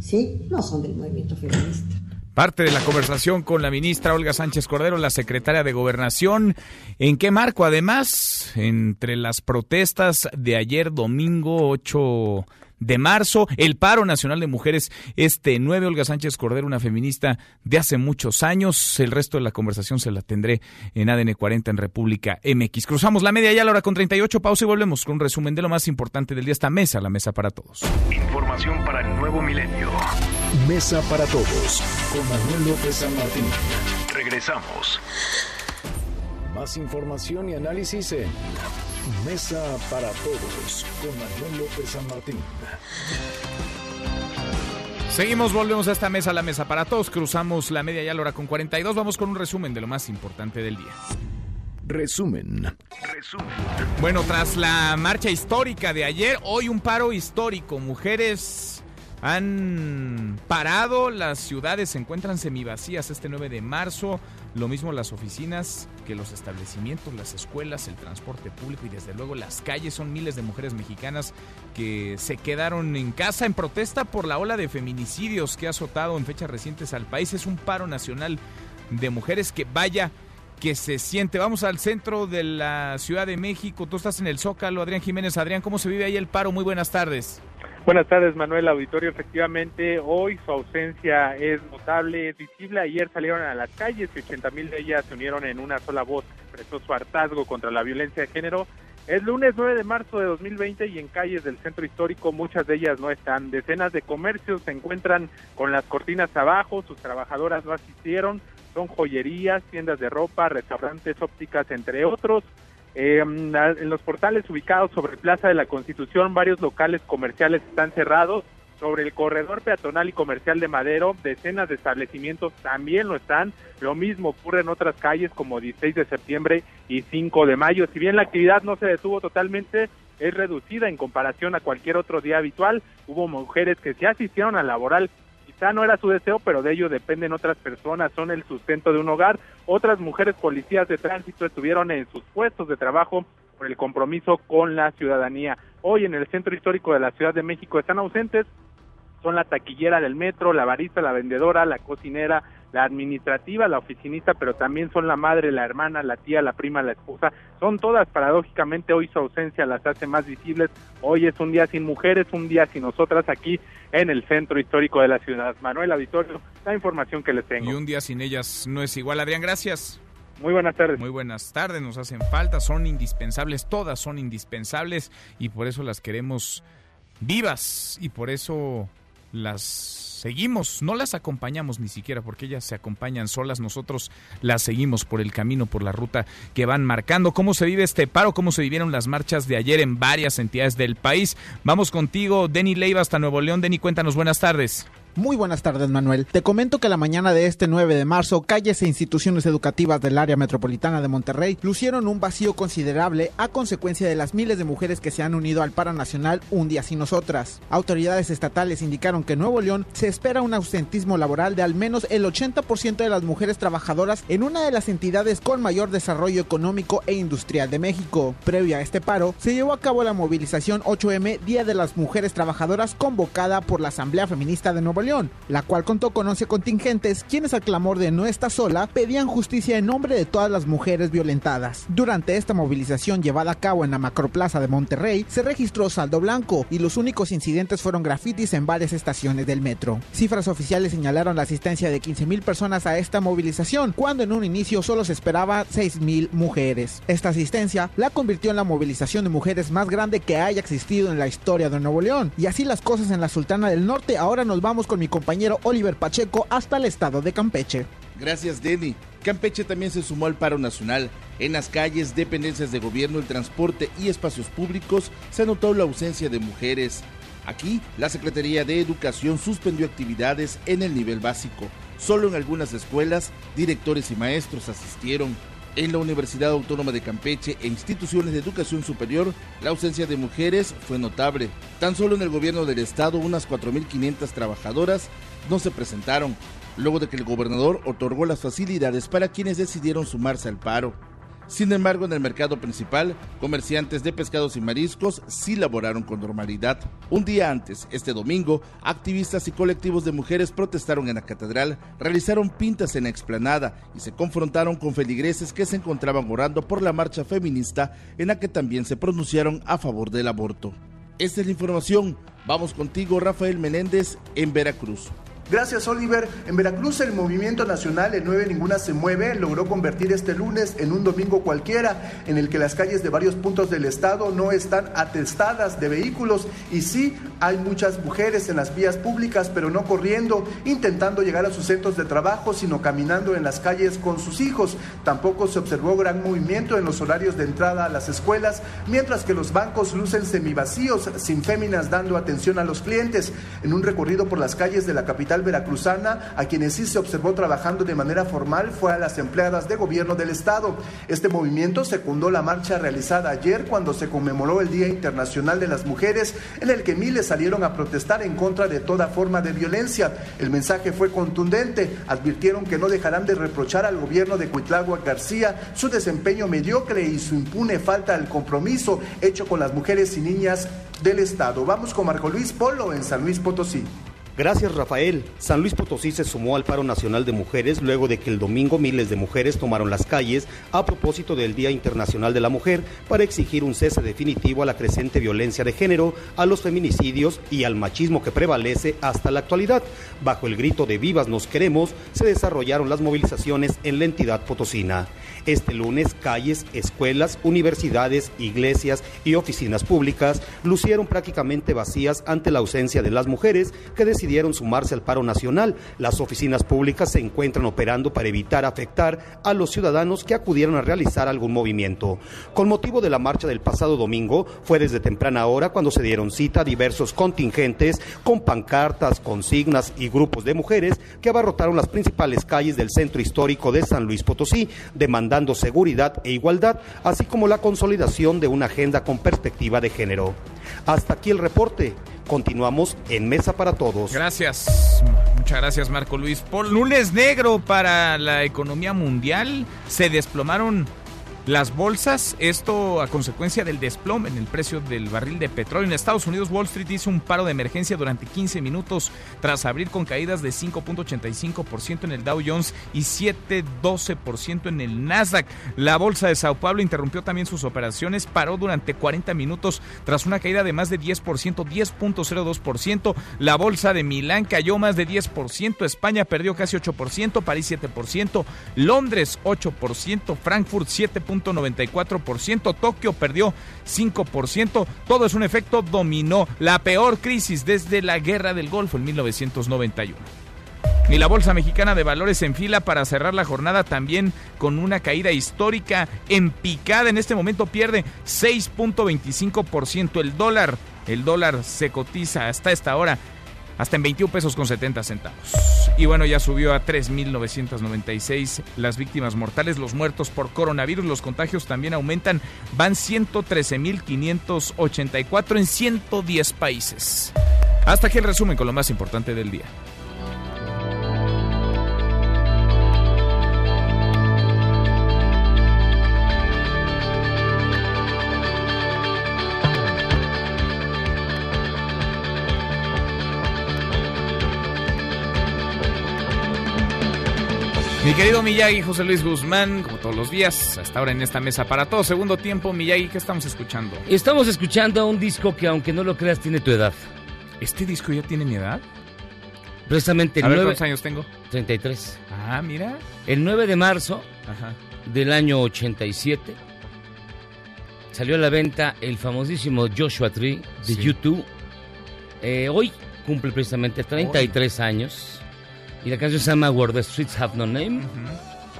¿sí? No son del movimiento feminista. Parte de la conversación con la ministra Olga Sánchez Cordero, la secretaria de Gobernación. ¿En qué marco, además, entre las protestas de ayer domingo 8 de marzo, el paro nacional de mujeres este 9, Olga Sánchez Cordero, una feminista de hace muchos años. El resto de la conversación se la tendré en ADN 40 en República MX. Cruzamos la media ya a la hora con 38, pausa y volvemos con un resumen de lo más importante del día. Esta mesa, la mesa para todos. Información para el nuevo milenio. Mesa para todos con Manuel López San Martín. Regresamos. Más información y análisis en Mesa para Todos con Manuel López San Martín. Seguimos, volvemos a esta mesa, la mesa para todos. Cruzamos la media ya a la hora con 42. Vamos con un resumen de lo más importante del día. Resumen. Resumen. Bueno, tras la marcha histórica de ayer, hoy un paro histórico. Mujeres han parado, las ciudades se encuentran semivacías este 9 de marzo, lo mismo las oficinas que los establecimientos, las escuelas, el transporte público y desde luego las calles. Son miles de mujeres mexicanas que se quedaron en casa en protesta por la ola de feminicidios que ha azotado en fechas recientes al país. Es un paro nacional de mujeres que vaya que se siente. Vamos al centro de la Ciudad de México. Tú estás en el Zócalo, Adrián Jiménez. Adrián, ¿cómo se vive ahí el paro? Muy buenas tardes. Buenas tardes, Manuel Auditorio. Efectivamente, hoy su ausencia es notable, es visible. Ayer salieron a las calles y 80 mil de ellas se unieron en una sola voz, expresó su hartazgo contra la violencia de género. Es lunes 9 de marzo de 2020 y en calles del centro histórico muchas de ellas no están. Decenas de comercios se encuentran con las cortinas abajo, sus trabajadoras no asistieron. Son joyerías, tiendas de ropa, restaurantes, ópticas, entre otros. Eh, en los portales ubicados sobre Plaza de la Constitución, varios locales comerciales están cerrados. Sobre el corredor peatonal y comercial de Madero, decenas de establecimientos también lo están. Lo mismo ocurre en otras calles como 16 de septiembre y 5 de mayo. Si bien la actividad no se detuvo totalmente, es reducida en comparación a cualquier otro día habitual. Hubo mujeres que se asistieron al laboral no era su deseo, pero de ello dependen otras personas, son el sustento de un hogar. Otras mujeres policías de tránsito estuvieron en sus puestos de trabajo por el compromiso con la ciudadanía. Hoy en el centro histórico de la Ciudad de México están ausentes, son la taquillera del metro, la barista, la vendedora, la cocinera, la administrativa, la oficinista, pero también son la madre, la hermana, la tía, la prima, la esposa. Son todas, paradójicamente, hoy su ausencia las hace más visibles. Hoy es un día sin mujeres, un día sin nosotras aquí en el centro histórico de la ciudad. Manuel Auditorio, la información que les tengo. Y un día sin ellas no es igual. Adrián, gracias. Muy buenas tardes. Muy buenas tardes, nos hacen falta, son indispensables, todas son indispensables y por eso las queremos vivas y por eso las seguimos, no las acompañamos ni siquiera porque ellas se acompañan solas, nosotros las seguimos por el camino, por la ruta que van marcando. ¿Cómo se vive este paro? ¿Cómo se vivieron las marchas de ayer en varias entidades del país? Vamos contigo, Denny Leiva, hasta Nuevo León. Denny, cuéntanos, buenas tardes. Muy buenas tardes, Manuel. Te comento que la mañana de este 9 de marzo, calles e instituciones educativas del área metropolitana de Monterrey lucieron un vacío considerable a consecuencia de las miles de mujeres que se han unido al paro nacional Un día sin nosotras. Autoridades estatales indicaron que en Nuevo León se espera un ausentismo laboral de al menos el 80% de las mujeres trabajadoras en una de las entidades con mayor desarrollo económico e industrial de México. Previo a este paro, se llevó a cabo la movilización 8M Día de las Mujeres Trabajadoras convocada por la Asamblea Feminista de Nuevo León, la cual contó con 11 contingentes quienes al clamor de no está sola pedían justicia en nombre de todas las mujeres violentadas. Durante esta movilización llevada a cabo en la Macroplaza de Monterrey, se registró saldo blanco y los únicos incidentes fueron grafitis en varias estaciones del metro. Cifras oficiales señalaron la asistencia de 15.000 personas a esta movilización, cuando en un inicio solo se esperaba 6.000 mujeres. Esta asistencia la convirtió en la movilización de mujeres más grande que haya existido en la historia de Nuevo León. Y así las cosas en la Sultana del Norte, ahora nos vamos con mi compañero Oliver Pacheco hasta el estado de Campeche. Gracias, Denny. Campeche también se sumó al paro nacional. En las calles, dependencias de gobierno, el transporte y espacios públicos se notó la ausencia de mujeres. Aquí, la Secretaría de Educación suspendió actividades en el nivel básico. Solo en algunas escuelas, directores y maestros asistieron. En la Universidad Autónoma de Campeche e instituciones de educación superior, la ausencia de mujeres fue notable. Tan solo en el gobierno del estado, unas 4.500 trabajadoras no se presentaron, luego de que el gobernador otorgó las facilidades para quienes decidieron sumarse al paro. Sin embargo, en el mercado principal, comerciantes de pescados y mariscos sí laboraron con normalidad. Un día antes, este domingo, activistas y colectivos de mujeres protestaron en la catedral, realizaron pintas en la explanada y se confrontaron con feligreses que se encontraban orando por la marcha feminista en la que también se pronunciaron a favor del aborto. Esta es la información. Vamos contigo, Rafael Menéndez, en Veracruz. Gracias, Oliver. En Veracruz, el movimiento nacional El 9 Ninguna se mueve logró convertir este lunes en un domingo cualquiera, en el que las calles de varios puntos del estado no están atestadas de vehículos y sí hay muchas mujeres en las vías públicas, pero no corriendo, intentando llegar a sus centros de trabajo, sino caminando en las calles con sus hijos. Tampoco se observó gran movimiento en los horarios de entrada a las escuelas, mientras que los bancos lucen semivacíos, sin féminas dando atención a los clientes. En un recorrido por las calles de la capital veracruzana, a quienes sí se observó trabajando de manera formal fue a las empleadas de gobierno del Estado. Este movimiento secundó la marcha realizada ayer cuando se conmemoró el Día Internacional de las Mujeres, en el que miles salieron a protestar en contra de toda forma de violencia. El mensaje fue contundente. Advirtieron que no dejarán de reprochar al gobierno de Cuitlagua García su desempeño mediocre y su impune falta al compromiso hecho con las mujeres y niñas del Estado. Vamos con Marco Luis Polo en San Luis Potosí. Gracias Rafael. San Luis Potosí se sumó al paro nacional de mujeres luego de que el domingo miles de mujeres tomaron las calles a propósito del Día Internacional de la Mujer para exigir un cese definitivo a la creciente violencia de género, a los feminicidios y al machismo que prevalece hasta la actualidad. Bajo el grito de Vivas nos queremos se desarrollaron las movilizaciones en la entidad potosina. Este lunes, calles, escuelas, universidades, iglesias y oficinas públicas lucieron prácticamente vacías ante la ausencia de las mujeres que decidieron sumarse al paro nacional. Las oficinas públicas se encuentran operando para evitar afectar a los ciudadanos que acudieron a realizar algún movimiento. Con motivo de la marcha del pasado domingo, fue desde temprana hora cuando se dieron cita a diversos contingentes con pancartas, consignas y grupos de mujeres que abarrotaron las principales calles del centro histórico de San Luis Potosí, demandando seguridad e igualdad, así como la consolidación de una agenda con perspectiva de género. Hasta aquí el reporte. Continuamos en Mesa para Todos. Gracias. Muchas gracias, Marco Luis. Por lunes negro para la economía mundial, se desplomaron las bolsas, esto a consecuencia del desplome en el precio del barril de petróleo. En Estados Unidos, Wall Street hizo un paro de emergencia durante 15 minutos tras abrir con caídas de 5.85% en el Dow Jones y 7.12% en el Nasdaq. La bolsa de Sao Paulo interrumpió también sus operaciones, paró durante 40 minutos tras una caída de más de 10%, 10.02%. La bolsa de Milán cayó más de 10%, España perdió casi 8%, París 7%, Londres 8%, Frankfurt 7%. 94%, Tokio perdió 5%, todo es un efecto dominó, la peor crisis desde la Guerra del Golfo en 1991. Y la Bolsa Mexicana de Valores en fila para cerrar la jornada también con una caída histórica en picada. En este momento pierde 6.25%. El dólar, el dólar se cotiza hasta esta hora hasta en 21 pesos con 70 centavos. Y bueno, ya subió a 3.996 las víctimas mortales, los muertos por coronavirus, los contagios también aumentan, van 113.584 en 110 países. Hasta aquí el resumen con lo más importante del día. Mi querido Miyagi, José Luis Guzmán, como todos los días, hasta ahora en esta mesa para todo. Segundo tiempo, Miyagi, ¿qué estamos escuchando? Estamos escuchando un disco que, aunque no lo creas, tiene tu edad. ¿Este disco ya tiene mi edad? Precisamente el A ver, 9... ¿cuántos años tengo? 33. Ah, mira. El 9 de marzo Ajá. del año 87 salió a la venta el famosísimo Joshua Tree de Sí. YouTube. Eh, hoy cumple precisamente 33 años y la canción se llama Where the Streets Have No Name,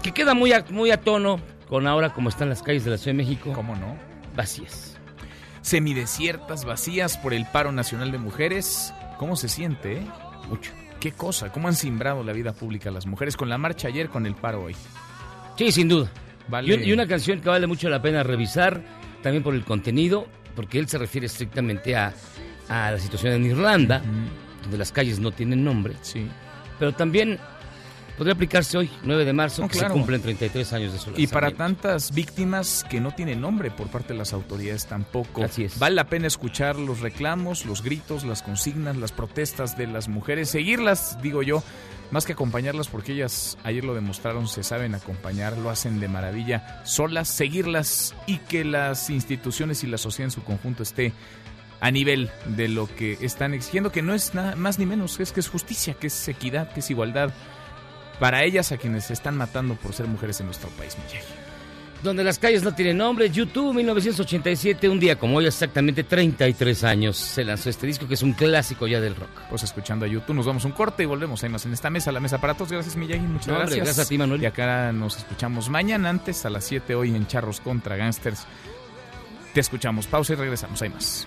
que queda muy a, muy a tono con ahora como están las calles de la Ciudad de México. ¿Cómo no? Vacías. Semidesiertas, vacías por el paro nacional de mujeres. ¿Cómo se siente, eh? Mucho. ¿Qué cosa? ¿Cómo han simbrado la vida pública las mujeres con la marcha ayer, con el paro hoy? Sí, sin duda. Vale. Y una canción que vale mucho la pena revisar, también por el contenido, porque él se refiere estrictamente a, a la situación en Irlanda, donde las calles no tienen nombre. Sí. Pero también podría aplicarse hoy, 9 de marzo, No, que claro. se cumplen 33 años de su Y para tantas víctimas que no tienen nombre por parte de las autoridades tampoco. Así es. Vale la pena escuchar los reclamos, los gritos, las consignas, las protestas de las mujeres, seguirlas, digo yo, más que acompañarlas porque ellas ayer lo demostraron, se saben acompañar, lo hacen de maravilla, solas, seguirlas y que las instituciones y la sociedad en su conjunto esté a nivel de lo que están exigiendo, que no es nada más ni menos, es que es justicia, que es equidad, que es igualdad para ellas a quienes se están matando por ser mujeres en nuestro país, Miyagi. Donde las calles no tienen nombre, YouTube 1987, un día como hoy, exactamente 33 años, se lanzó este disco que es un clásico ya del rock. Pues escuchando a YouTube, nos damos un corte y volvemos. Hay más en esta mesa, la mesa para todos. Gracias, Miyagi, muchas No, hombre, gracias. gracias a ti, Manuel. Y acá nos escuchamos mañana, antes a las 7 hoy en Charros contra Gangsters. Te escuchamos. Pausa y regresamos. Hay más.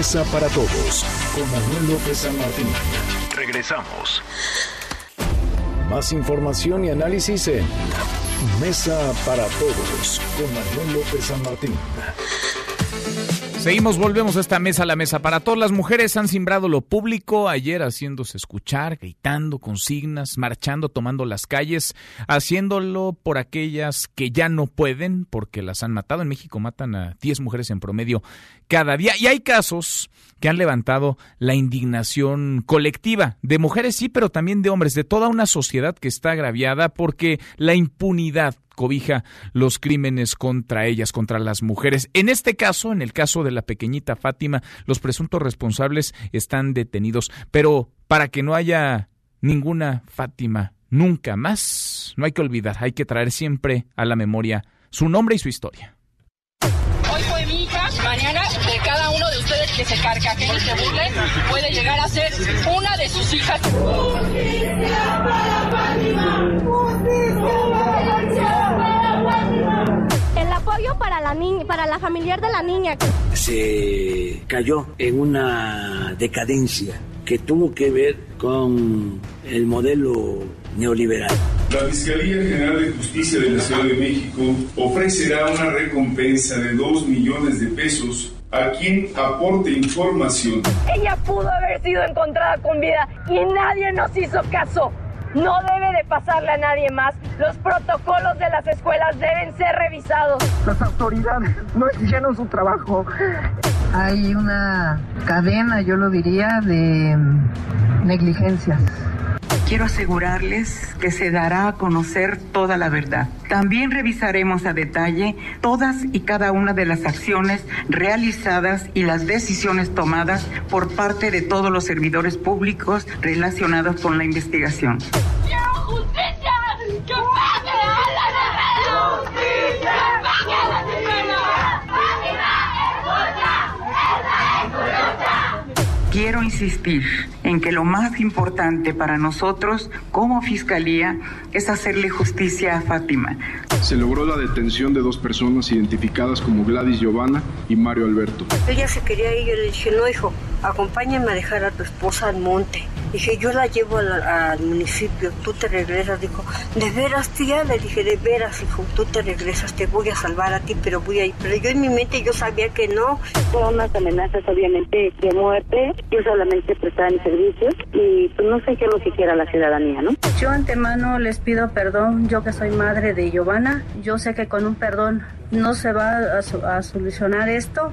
Mesa para todos con Manuel López San Martín. Regresamos. Más información y análisis en Mesa para todos con Manuel López San Martín. Seguimos, volvemos a esta mesa, la mesa para todas. Las mujeres han simbrado lo público ayer haciéndose escuchar, gritando consignas, marchando, tomando las calles, haciéndolo por aquellas que ya no pueden porque las han matado. En México matan a 10 mujeres en promedio cada día. Y hay casos que han levantado la indignación colectiva de mujeres, sí, pero también de hombres, de toda una sociedad que está agraviada porque la impunidad cobija los crímenes contra ellas, contra las mujeres. En este caso, en el caso de la pequeñita Fátima, los presuntos responsables están detenidos, pero para que no haya ninguna Fátima nunca más, no hay que olvidar, hay que traer siempre a la memoria su nombre y su historia. Que se carcajeen y se burlen, puede llegar a ser una de sus hijas. El apoyo para la niña, para la familiar de la niña. se cayó en una decadencia que tuvo que ver con el modelo neoliberal. La Fiscalía General de Justicia de la Ciudad de México ofrecerá una recompensa de 2 millones de pesos a quien aporte información Ella pudo haber sido encontrada con vida y nadie nos hizo caso. No debe de pasarle a nadie más. Los protocolos de las escuelas deben ser revisados. Las autoridades no hicieron su trabajo. Hay una cadena, yo lo diría, de negligencias. Quiero asegurarles que se dará a conocer toda la verdad. También revisaremos a detalle todas y cada una de las acciones realizadas y las decisiones tomadas por parte de todos los servidores públicos relacionados con la investigación. ¡Quiero justicia! ¡Que pague a la ¡Justicia! ¡Que pague a la Quiero insistir en que lo más importante para nosotros como Fiscalía es hacerle justicia a Fátima. Se logró la detención de dos personas identificadas como Gladys Giovanna y Mario Alberto. Ella se quería ir, yo le dije, no hijo, acompáñame a dejar a tu esposa al monte. Dije, yo la llevo al, municipio, tú te regresas. Dijo, ¿de veras, tía? Le dije, de veras, hijo, tú te regresas, te voy a salvar a ti, pero voy a ir. Pero yo en mi mente yo sabía que no. Fueron unas amenazas, obviamente, de muerte. Yo solamente prestaba mis servicios y pues no sé qué es lo que quiera la ciudadanía, ¿no? Yo antemano les pido perdón, yo que soy madre de Giovanna. Yo sé que con un perdón no se va a, solucionar esto.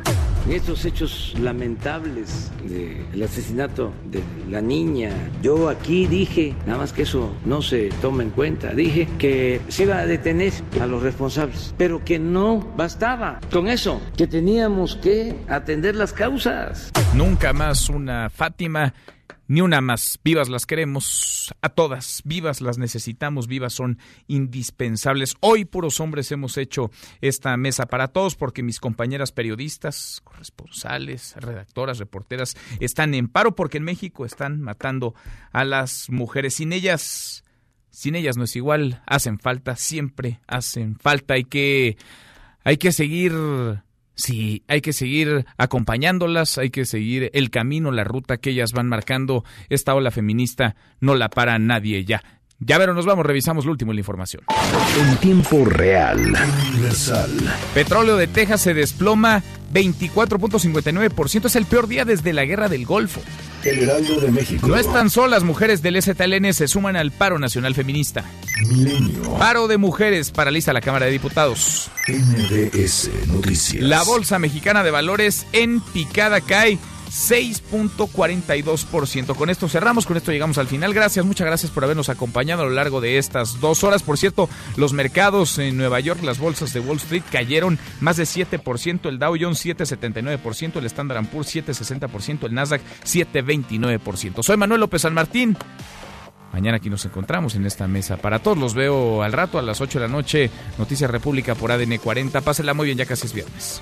Estos hechos lamentables del asesinato de la niña, yo aquí dije, nada más que eso no se toma en cuenta, dije que se iba a detener a los responsables, pero que no bastaba con eso, que teníamos que atender las causas. Nunca más una Fátima ni una más. Vivas las queremos a todas, vivas las necesitamos, vivas son indispensables. Hoy puros hombres hemos hecho esta mesa para todos porque mis compañeras periodistas, corresponsales, redactoras, reporteras están en paro porque en México están matando a las mujeres. Sin ellas, sin ellas no es igual, hacen falta, siempre hacen falta. Hay que, hay que seguir Sí, hay que seguir acompañándolas, hay que seguir el camino, la ruta que ellas van marcando. Esta ola feminista no la para nadie ya. Ya pero nos vamos, revisamos lo último en la información. En tiempo real, universal. Petróleo de Texas se desploma 24.59%. Es el peor día desde la guerra del Golfo. El Heraldo de México. No están solas, mujeres del STLN se suman al paro nacional feminista. Milenio. Paro de mujeres paraliza la Cámara de Diputados. NDS Noticias. La Bolsa Mexicana de Valores en picada cae 6.42%. Con esto cerramos, con esto llegamos al final. Gracias, muchas gracias por habernos acompañado a lo largo de estas dos horas. Por cierto, los mercados en Nueva York, las bolsas de Wall Street cayeron más de 7%, el Dow Jones 7.79%, el Standard Poor's 7.60%, el Nasdaq 7.29%. Soy Manuel López San Martín. Mañana aquí nos encontramos en esta mesa. Para todos los veo al rato a las 8 de la noche. Noticias República por ADN 40. Pásela muy bien, ya casi es viernes.